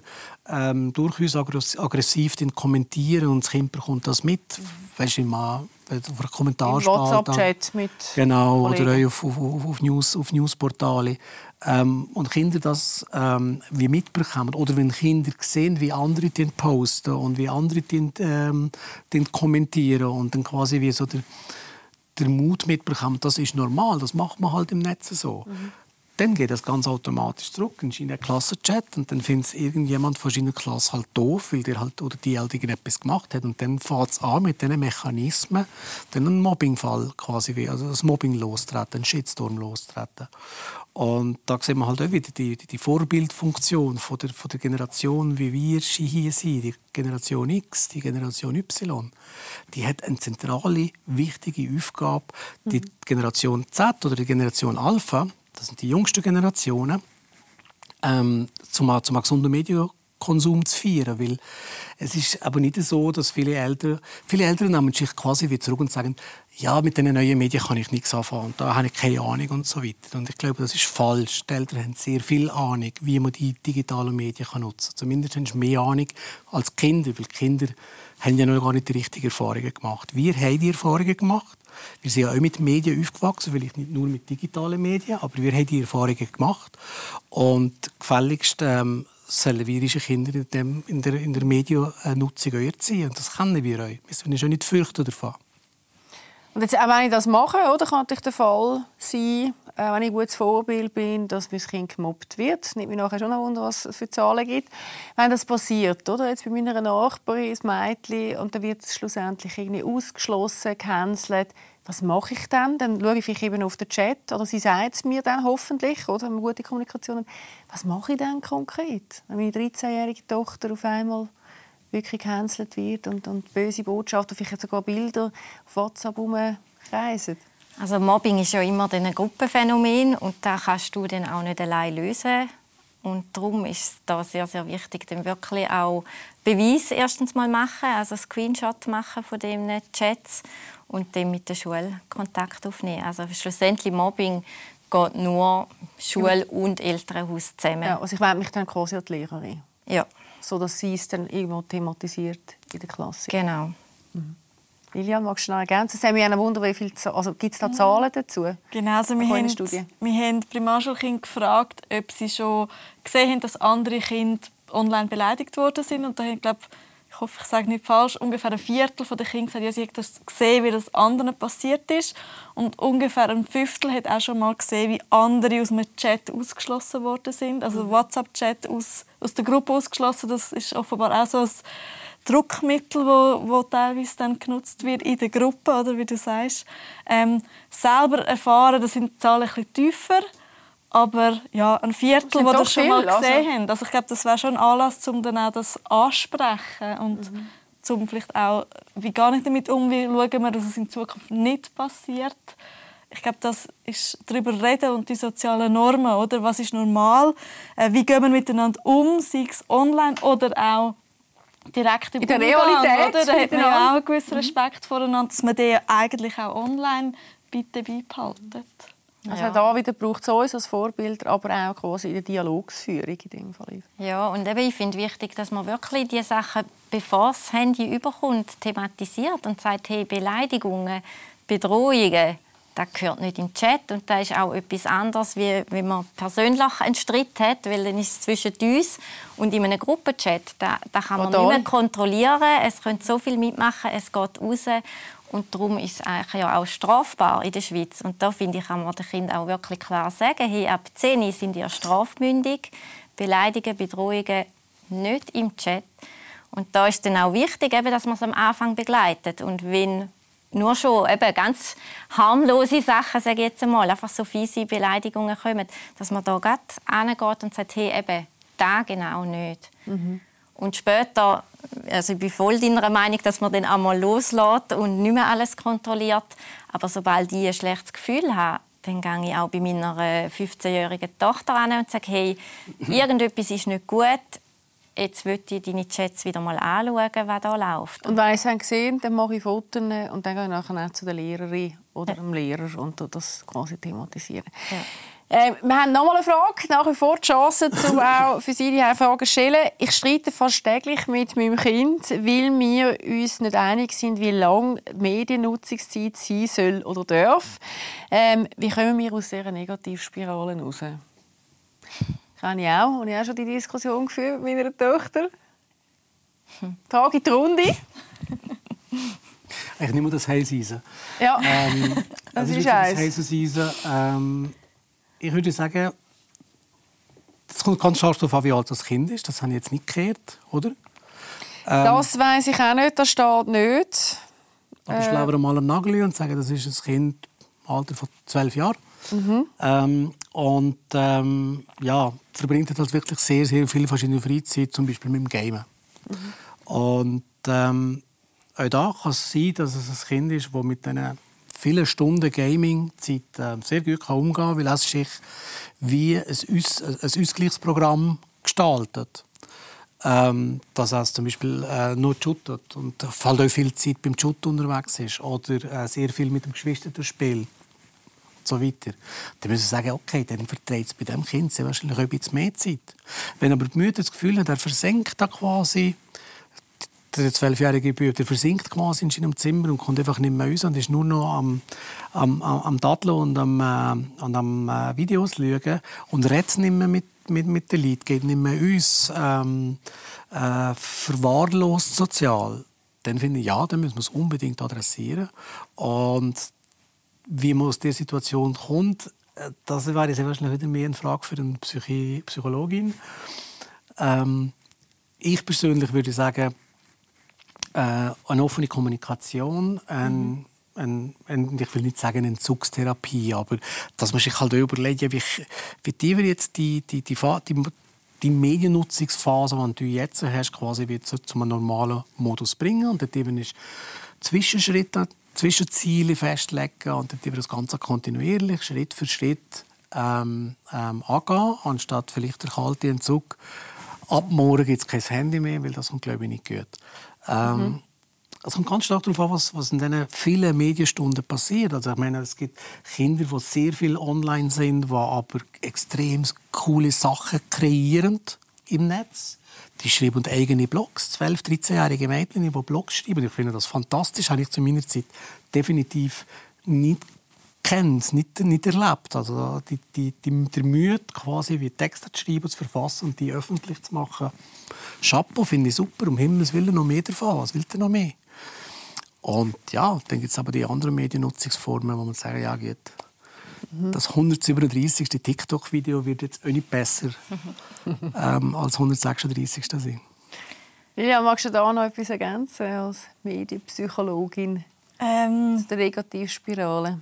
ähm, durchaus aggressiv kommentieren und das Kind bekommt das mit, weißt du, auf einer Kommentarspalte. WhatsApp-Chat mit Genau, Kollegen. oder auf, auf, auf, News, auf Newsportale ähm, und Kinder das ähm, wie mitbekommen oder wenn Kinder sehen, wie andere den posten und wie andere den, ähm, den kommentieren und dann quasi wie so der, der Mut mitbekommen, das ist normal, das macht man halt im Netz so. Mhm dann geht das ganz automatisch zurück in seinen Klassenchat und dann findet es irgendjemand von seiner Klasse halt doof, weil der halt oder die halt irgendetwas gemacht hat und dann fängt es an mit diesen Mechanismen, dann einen Mobbingfall quasi, wie, also das Mobbing lostreten, einen Shitstorm lostreten. Und da sehen wir halt auch wieder die, die, die Vorbildfunktion von der, von der Generation, wie wir hier sind, die Generation X, die Generation Y. Die hat eine zentrale, wichtige Aufgabe. Die mhm. Generation Z oder die Generation Alpha, das sind die jüngsten Generationen, ähm, zum, zum gesunden Medienkonsum zu führen. Weil es ist aber nicht so, dass viele Eltern, viele Eltern nehmen sich quasi wieder zurück und sagen, ja, mit den neuen Medien kann ich nichts anfangen, da habe ich keine Ahnung und so weiter. Und ich glaube, das ist falsch. Die Eltern haben sehr viel Ahnung, wie man die digitalen Medien nutzen kann. Zumindest haben sie mehr Ahnung als Kinder, weil Kinder haben ja noch gar nicht die richtigen Erfahrungen gemacht. Wir haben die Erfahrungen gemacht wir sind ja auch mit Medien aufgewachsen, vielleicht nicht nur mit digitalen Medien, aber wir haben die Erfahrungen gemacht. Und gefälligst ähm, sollen unsere Kinder in, dem, in der, in der Mediennutzung erziehen. Und das kennen wir auch. Wir müssen uns auch nicht fürchten davon. Und jetzt, auch wenn ich das mache, oder, kann natürlich der Fall sein, äh, wenn ich ein gutes Vorbild bin, dass mein Kind gemobbt wird. Nimmt mich nachher schon ein Wunder, was es für Zahlen gibt. Wenn das passiert, oder? Jetzt bei meiner Nachbarin, das Mädchen, und dann wird es schlussendlich irgendwie ausgeschlossen, gecancelt. Was mache ich dann? Dann schaue ich vielleicht eben auf den Chat, oder sie sagt es mir dann hoffentlich, oder? Wenn wir gute Kommunikation haben. Was mache ich dann konkret? Wenn meine 13-jährige Tochter auf einmal wirklich gecancelt wird und, und böse Botschaften, vielleicht sogar Bilder auf WhatsApp herumkreisen? Also Mobbing ist ja immer ein Gruppenphänomen und da kannst du dann auch nicht allein lösen. Und darum ist es da sehr, sehr wichtig, dann wirklich auch Beweis erstens mal machen, also Screenshot machen von den Chats und dann mit der Schule Kontakt aufnehmen. Also schlussendlich Mobbing geht nur Schule und Elternhaus zusammen. Ja, also ich wende mich dann quasi an die Lehrerin. Ja. So dass sie es dann irgendwo thematisiert in der Klasse. Genau. Mhm. Lilian, magst du noch ergänzen? Es haben mich Wunder, wie viel, also gibt es da Zahlen dazu? Genau, also wir, haben, wir haben Primarschulkinder gefragt, ob sie schon gesehen haben, dass andere Kinder online beleidigt worden sind. Und da haben, glaube ich hoffe, ich sage nicht falsch, ungefähr ein Viertel der Kinder gesagt, ja, sie haben das gesehen, wie das anderen passiert ist. Und ungefähr ein Fünftel hat auch schon mal gesehen, wie andere aus dem Chat ausgeschlossen worden sind. Also WhatsApp-Chat aus, aus der Gruppe ausgeschlossen, das ist offenbar auch so ein Druckmittel, wo, wo teilweise dann genutzt wird in der Gruppe, oder wie du sagst. Ähm, selber erfahren, das sind die Zahlen ein bisschen tiefer, aber ja, ein Viertel, die das schon mal gesehen also. haben. Also ich glaube, das wäre schon ein Anlass, um dann auch das ansprechen und mhm. zum vielleicht auch, wie gar nicht damit um, wie schauen wir, dass es in Zukunft nicht passiert. Ich glaube, das ist darüber reden und die sozialen Normen, oder? Was ist normal? Äh, wie gehen wir miteinander um, sei es online oder auch direkt im in der Realität. Oder? Da hat man ja auch einen gewissen Respekt voreinander, dass man den eigentlich auch online bitte beibehalten. Also ja. da wieder braucht es uns als Vorbild, aber auch quasi in der Dialogsführung in dem Fall. Ja, und eben, ich finde wichtig, dass man wirklich die Sachen, bevor das Handy überkommt, thematisiert und sagt, hey, Beleidigungen, Bedrohungen, das gehört nicht im Chat und da ist auch etwas anderes, wie wenn man persönlich einen Streit hat, weil dann ist es zwischen uns und in einem Gruppenchat, da, da kann man Total. nicht mehr kontrollieren, es können so viel mitmachen, es geht raus und darum ist es eigentlich ja auch strafbar in der Schweiz. Und da finde ich, kann man den Kindern auch wirklich klar sagen, hey, ab 10 sind ihr strafmündig, Beleidigungen, Bedrohungen nicht im Chat. Und da ist dann auch wichtig, eben, dass man es am Anfang begleitet. Und wenn nur schon eben ganz harmlose Sachen, sage ich jetzt einmal, einfach so fiese Beleidigungen kommen, dass man da gerade angeht und sagt, hey, eben, da genau nicht. Mhm. Und später, also ich bin voll deiner Meinung, dass man dann einmal loslässt und nicht mehr alles kontrolliert. Aber sobald ich ein schlechtes Gefühl habe, dann gehe ich auch bei meiner 15-jährigen Tochter an und sage, hey, irgendetwas ist nicht gut, jetzt möchte ich deine Chats wieder mal anschauen, was da läuft. Und wenn ich es gesehen dann mache ich Fotos und dann gehe ich nachher zu der Lehrerin oder dem Lehrer und das quasi thematisieren. Ja. Äh, wir haben noch mal eine Frage, nach wie vor die Chance, um auch für Sie die Fragen zu stellen. Ich streite fast täglich mit meinem Kind, weil wir uns nicht einig sind, wie lang die Mediennutzungszeit sein soll oder darf. Ähm, wie kommen wir aus dieser Negativspirale raus? Kann ich auch. Und ich habe schon die Diskussion geführt mit meiner Tochter. Frage in die Runde. ich nehme das Heißeisen. Ja, ähm, das, ist, ist Das Heißeisen. Ähm, ich würde sagen, es kommt ganz stark darauf an, wie alt das Kind ist. Das habe ich jetzt nicht gehört, oder? Ähm, das weiß ich auch nicht, das steht nicht. Aber äh, schlagen wir mal einen Nagel und sagen, das ist ein Kind im Alter von zwölf Jahren. Mhm. Ähm, und ähm, ja, verbringt halt wirklich sehr, sehr viel verschiedene Freizeit, zum Beispiel mit dem Gamen. Mhm. Und ähm, auch da kann es sein, dass es ein Kind ist, das mit diesen vielen Stunden Gaming-Zeit äh, sehr gut kann umgehen kann, weil es sich wie ein, Aus ein Ausgleichsprogramm gestaltet. Ähm, dass er zum Beispiel äh, nur shootet und halt auch viel Zeit beim Shoot unterwegs ist oder äh, sehr viel mit dem Geschwister spielt so weiter. Dann müssen Sie sagen, okay, dann verträgt es bei diesem Kind sehr wahrscheinlich ein bisschen mehr Zeit. Wenn aber die Mutter das Gefühl hat, er versenkt da quasi der zwölfjährige Bub, der versinkt quasi in seinem Zimmer und kommt einfach nicht mehr raus und ist nur noch am, am, am Daddeln und am, äh, und am äh, Videos schauen und redet nicht mehr mit, mit, mit den Leuten, geht nicht mehr uns, ähm, äh, verwahrlost sozial dann finde ich, ja, dann müssen wir es unbedingt adressieren. Und wie man aus dieser Situation kommt, äh, das wäre sehr wahrscheinlich wieder mehr eine Frage für eine Psychi Psychologin. Ähm, ich persönlich würde sagen, äh, eine offene Kommunikation, ein, mhm. ein, ein, ich will nicht sagen eine Entzugstherapie, aber dass man sich halt überlegt, wie, wie tiefer jetzt die, die, die, die, die Mediennutzungsphase, die du jetzt hast, quasi wird zu, zu einem normalen Modus bringen und dort eben ist Zwischenschritte, Zwischenziele festlegen und dort das Ganze kontinuierlich, Schritt für Schritt ähm, ähm, angehen, anstatt vielleicht der kalte Entzug. Ab morgen gibt es kein Handy mehr, weil das kommt, glaube ich, nicht gut. Ähm, mhm. Es kommt ganz stark darauf an, was, was in diesen vielen Medienstunden passiert. Also ich meine, es gibt Kinder, die sehr viel online sind, die aber extrem coole Sachen kreieren im Netz. Die schreiben eigene Blogs, 12-, 13-jährige Mädchen, die Blogs schreiben. Ich finde das fantastisch, habe ich zu meiner Zeit definitiv nicht kennt, nicht, nicht erlebt. Also die, die, die, der Mühe, quasi wie Texte zu schreiben, zu verfassen und die öffentlich zu machen, Chapeau, finde ich super. Um Himmels Willen noch mehr davon. Was will er noch mehr? Und ja, dann gibt es aber die anderen Mediennutzungsformen, wo man sagen, ja, geht. Mhm. Das 137. TikTok-Video wird jetzt auch nicht besser ähm, als 136. sein. Ja, magst du da noch etwas ergänzen als Medienpsychologin ähm, zu der Negativspirale?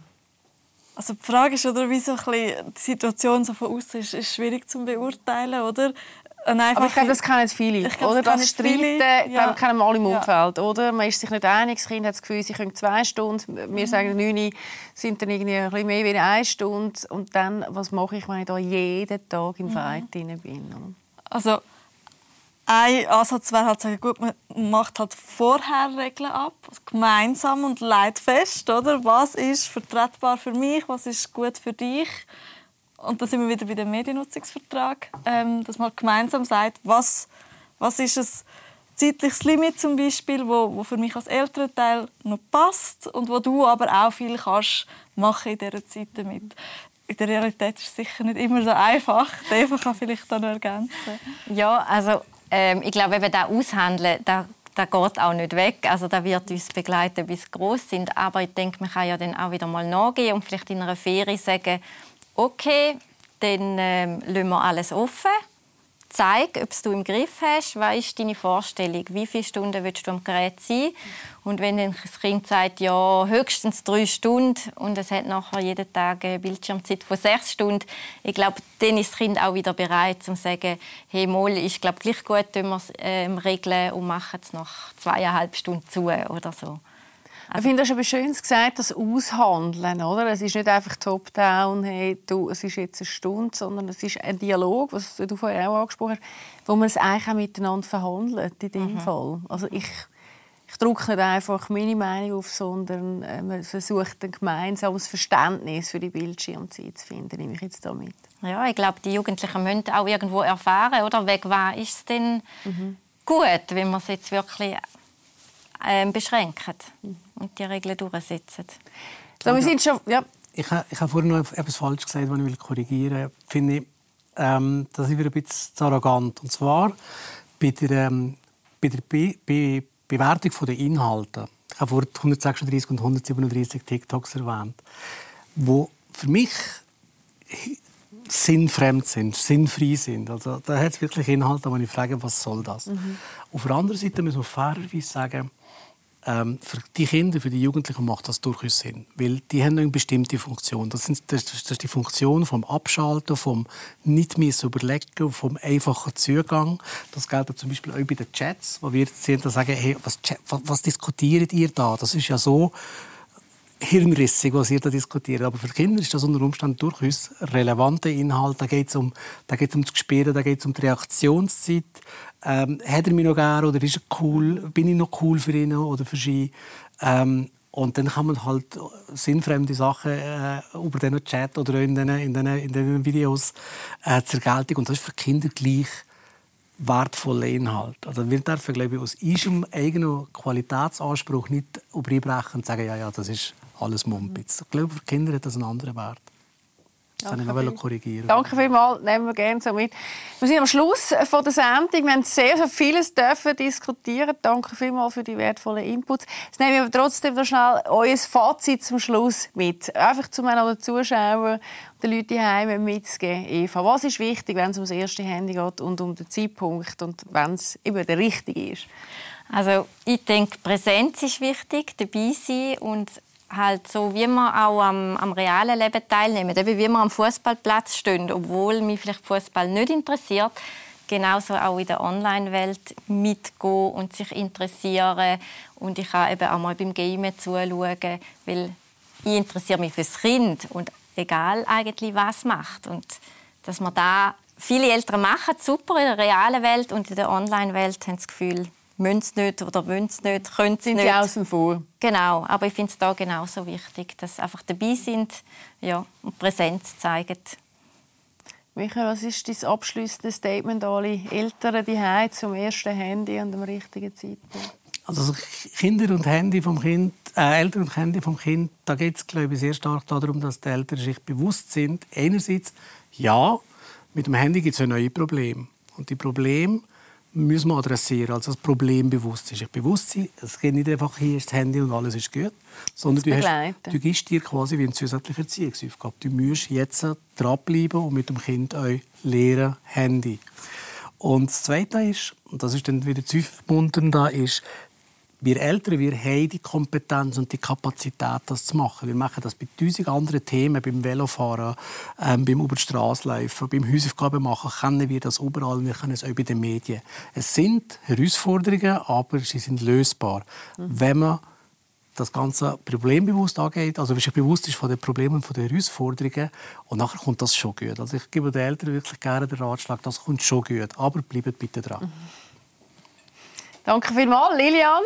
Also die Frage ist, oder, wie so ein bisschen die Situation so von außen ist, ist schwierig zu beurteilen, oder? Aber ich glaube, das kennen viele. Ich glaub, oder? Das, das Streiten ja. kennen wir alle im Umfeld. Ja. Oder? Man ist sich nicht einig, das Kind hat das Gefühl, sie können zwei Stunden. Wir mhm. sagen, neun sind dann irgendwie ein bisschen mehr wie eine Stunde. Und dann, was mache ich, wenn ich da jeden Tag im mhm. Fight bin? Also, ein Ansatz wäre halt zu sagen, gut, man macht halt vorher Regeln ab, also gemeinsam und leitfest, oder? Was ist vertretbar für mich, was ist gut für dich? Und da sind wir wieder bei dem Mediennutzungsvertrag, ähm, dass man gemeinsam sagt, was, was ist ein zeitliches Limit zum Beispiel, wo, wo für mich als Elternteil noch passt und wo du aber auch viel kannst machen in dieser Zeit damit. In der Realität ist es sicher nicht immer so einfach. Eva kann vielleicht dann ergänzen. Ja, also ähm, ich glaube, eben das Aushandeln, da das geht auch nicht weg. Also da wird uns begleiten, bis groß sind. Aber ich denke, man kann ja dann auch wieder mal nachgehen und vielleicht in einer Ferie sagen, okay, dann ähm, lassen wir alles offen. Zeig, ob du im Griff hast. Was ist deine Vorstellung? Wie viele Stunden willst du am Gerät sein? Und wenn dann das Kind sagt, ja, höchstens drei Stunden und es hat nachher jeden Tag eine Bildschirmzeit von sechs Stunden, ich glaube, dann ist das Kind auch wieder bereit, zu sagen, hey, mal, ist glaube gleich gut, wenn wir es ähm, regeln und machen es nach zweieinhalb Stunden zu oder so. Also, ich finde, das ist aber schön gesagt, das Aushandeln. Oder? Es ist nicht einfach top-down, hey, du, es ist jetzt eine Stunde, sondern es ist ein Dialog, was du vorher auch angesprochen hast, wo man es eigentlich auch miteinander verhandelt, in dem mhm. Fall. Also ich, ich drücke nicht einfach meine Meinung auf, sondern äh, man versucht ein gemeinsames Verständnis für die Bildschirmzeit zu finden, nehme ich jetzt damit. Ja, ich glaube, die Jugendlichen müssen auch irgendwo erfahren, oder? Wegen was ist es denn mhm. gut, wenn man es jetzt wirklich ähm, beschränken und die Regeln durchsetzen. So, wir sind schon, ja. Ich, ich habe vorhin noch etwas falsch gesagt, was ich korrigieren will. Finde ich, ähm, das ist wieder ein bisschen zu arrogant. Und zwar bei der, ähm, bei der Be Be Bewertung der Inhalte. Ich habe vorhin 136 und 137 TikToks erwähnt, wo für mich sinnfremd sind, sinnfrei sind. Also, da hat es wirklich Inhalte, wo ich frage, was soll das? Mhm. Auf der anderen Seite müssen wir fairerweise sagen, ähm, für die Kinder, für die Jugendlichen macht das durchaus Sinn, weil die haben eine bestimmte Funktion. Das, sind, das, das ist die Funktion vom Abschalten, vom nicht mehr überlegen, vom einfachen Zugang. Das gilt zum Beispiel auch bei den Chats, wo wir sehen, sagen, hey, was, was diskutiert ihr da? Das ist ja so hirnrissig, was ihr da diskutiert. Aber für Kinder ist das unter Umständen durchaus relevante Inhalt. Da geht es um, da geht's um das Gespür, da geht es um die Reaktionszeit. Ähm, hat er mich noch gerne oder ist er cool? Bin ich noch cool für ihn oder für sie? Ähm, und dann kann man halt sinnfremde Sachen äh, über diesen Chat oder in diesen, in diesen, in diesen Videos äh, zur Geltung. Und das ist für Kinder gleich wertvoller Inhalt. Also wir dürfen, glaube ich, aus unserem eigenen Qualitätsanspruch nicht überbrechen und sagen, ja, ja, das ist alles Mumpitz. Ich glaube, für Kinder hat das einen anderen Wert. Das wollte ich noch korrigieren. Danke vielmals, nehmen wir gerne so mit. Wir sind am Schluss von der Sendung. Wir haben sehr, sehr vieles dürfen diskutieren. Danke vielmals für die wertvollen Inputs. Jetzt nehmen wir aber trotzdem noch schnell euer Fazit zum Schluss mit. Einfach zu meinen Zuschauern und den Leuten daheim mitzugeben. Eva, was ist wichtig, wenn es um das erste Handy geht und um den Zeitpunkt und wenn es eben der richtige ist? Also ich denke, Präsenz ist wichtig, dabei sein und halt so, wie wir auch am, am realen Leben teilnehmen, eben wie wir am Fußballplatz stehen, obwohl mich vielleicht Fußball nicht interessiert, genauso auch in der Online-Welt mitgehen und sich interessieren und ich kann eben auch mal beim Gamen zuschauen, weil ich interessiere mich fürs Kind und egal eigentlich was macht. Und dass man da viele Eltern machen super in der realen Welt und in der Online-Welt haben das Gefühl müssen es nicht oder wollen es nicht, können es sind nicht. sie außen vor. Genau, aber ich finde es da genauso wichtig, dass sie einfach dabei sind ja, und Präsenz zeigen. Michael, was ist dein abschließendes Statement an alle Eltern die zum ersten Handy an dem richtigen Zeitpunkt? Also Kinder und Handy vom Kind, äh, Eltern und Handy vom Kind, da geht es glaube ich sehr stark darum, dass die Eltern sich bewusst sind. Einerseits, ja, mit dem Handy gibt es ein neues Problem und die Probleme müssen wir adressieren, also das Problem bewusst ist. Bewusstsein, es geht nicht einfach, hier ist das Handy und alles ist gut, sondern du, hast, du gibst dir quasi wie eine zusätzliche Erziehungsaufgabe. Du musst jetzt dranbleiben und mit dem Kind euch lehren Handy. Und das Zweite ist, und das ist dann wieder zu verbunden, da ist, wir Eltern, wir haben die Kompetenz und die Kapazität, das zu machen. Wir machen das bei tausend anderen Themen, beim Velofahren, ähm, beim über die Straße laufen, beim Hausaufgaben machen, kennen wir das überall. Wir können es auch bei den Medien. Es sind Herausforderungen, aber sie sind lösbar, mhm. wenn man das ganze Problem bewusst angeht, also sich bewusst ist von den Problemen und von den Herausforderungen und nachher kommt das schon gut. Also ich gebe den Eltern wirklich gerne den Ratschlag, das kommt schon gut, aber bleibt bitte dran. Mhm. Danke vielmals, Lilian.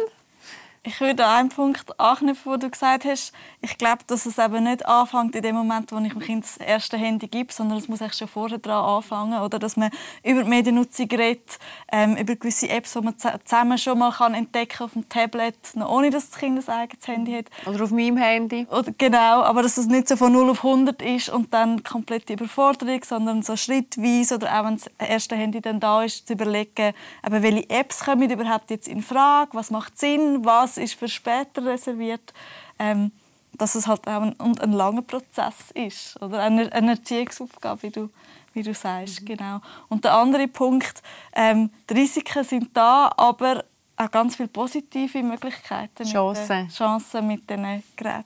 Ich würde an einen Punkt anknüpfen, wo du gesagt hast, ich glaube, dass es eben nicht anfängt in dem Moment, wo ich dem Kind das erste Handy gebe, sondern es muss eigentlich schon vorher dran anfangen. Oder dass man über die Mediennutzung redet, ähm, über gewisse Apps, die man zusammen schon mal kann entdecken auf dem Tablet, noch ohne dass das Kind ein eigenes Handy hat. Oder auf meinem Handy. Oder, genau, aber dass es nicht so von 0 auf 100 ist und dann komplette Überforderung, sondern so schrittweise oder auch wenn das erste Handy dann da ist, zu überlegen, eben, welche Apps kommen überhaupt jetzt in Frage, was macht Sinn, was das ist für später reserviert, ähm, dass es halt auch ein, ein langer Prozess ist oder eine, eine Erziehungsaufgabe, wie du, wie du sagst. Mhm. Genau. Und der andere Punkt, ähm, die Risiken sind da, aber auch ganz viele positive Möglichkeiten. Chancen. Mit Chancen mit diesen Geräten.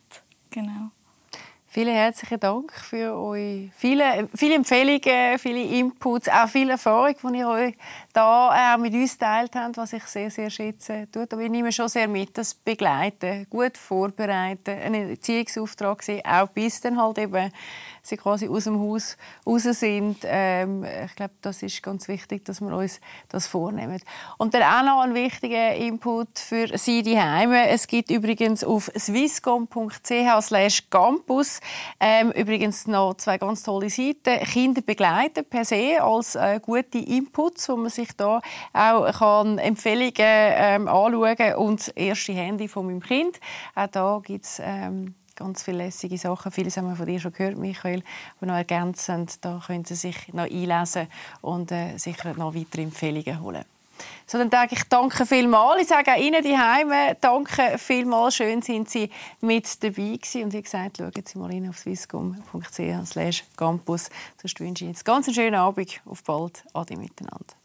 Genau. Vielen herzlichen Dank für eure viele, viele Empfehlungen, viele Inputs, auch viel Erfahrung, die ihr euch da auch mit uns geteilt habt, was ich sehr, sehr schätze. Aber ich nehme schon sehr mit, das Begleiten, gut vorbereiten, einen Erziehungsauftrag sehen, auch bis dann halt eben sie quasi aus dem Haus raus sind. Ähm, ich glaube, das ist ganz wichtig, dass wir uns das vornehmen. Und dann auch noch ein wichtiger Input für Sie die Heime. Es gibt übrigens auf swisscom.ch/campus ähm, übrigens noch zwei ganz tolle Seiten. Kinder begleiten per se als äh, gute Inputs, wo man sich da auch kann Empfehlungen ähm, anschauen und das erste Handy von meinem Kind. Auch da gibt es ähm, ganz viele lässige Sachen. Vieles haben wir von dir schon gehört, Michael. Aber noch ergänzend, da können Sie sich noch einlesen und äh, sicher noch weitere Empfehlungen holen. So, dann sage ich danke vielmals. Ich sage auch Ihnen die Heime danke vielmals. Schön sind Sie mit dabei gewesen. Und wie gesagt, schauen Sie mal rein auf swisscom.ch/campus. Sonst wünsche ich Ihnen einen ganz schönen Abend. Auf bald. Adi miteinander.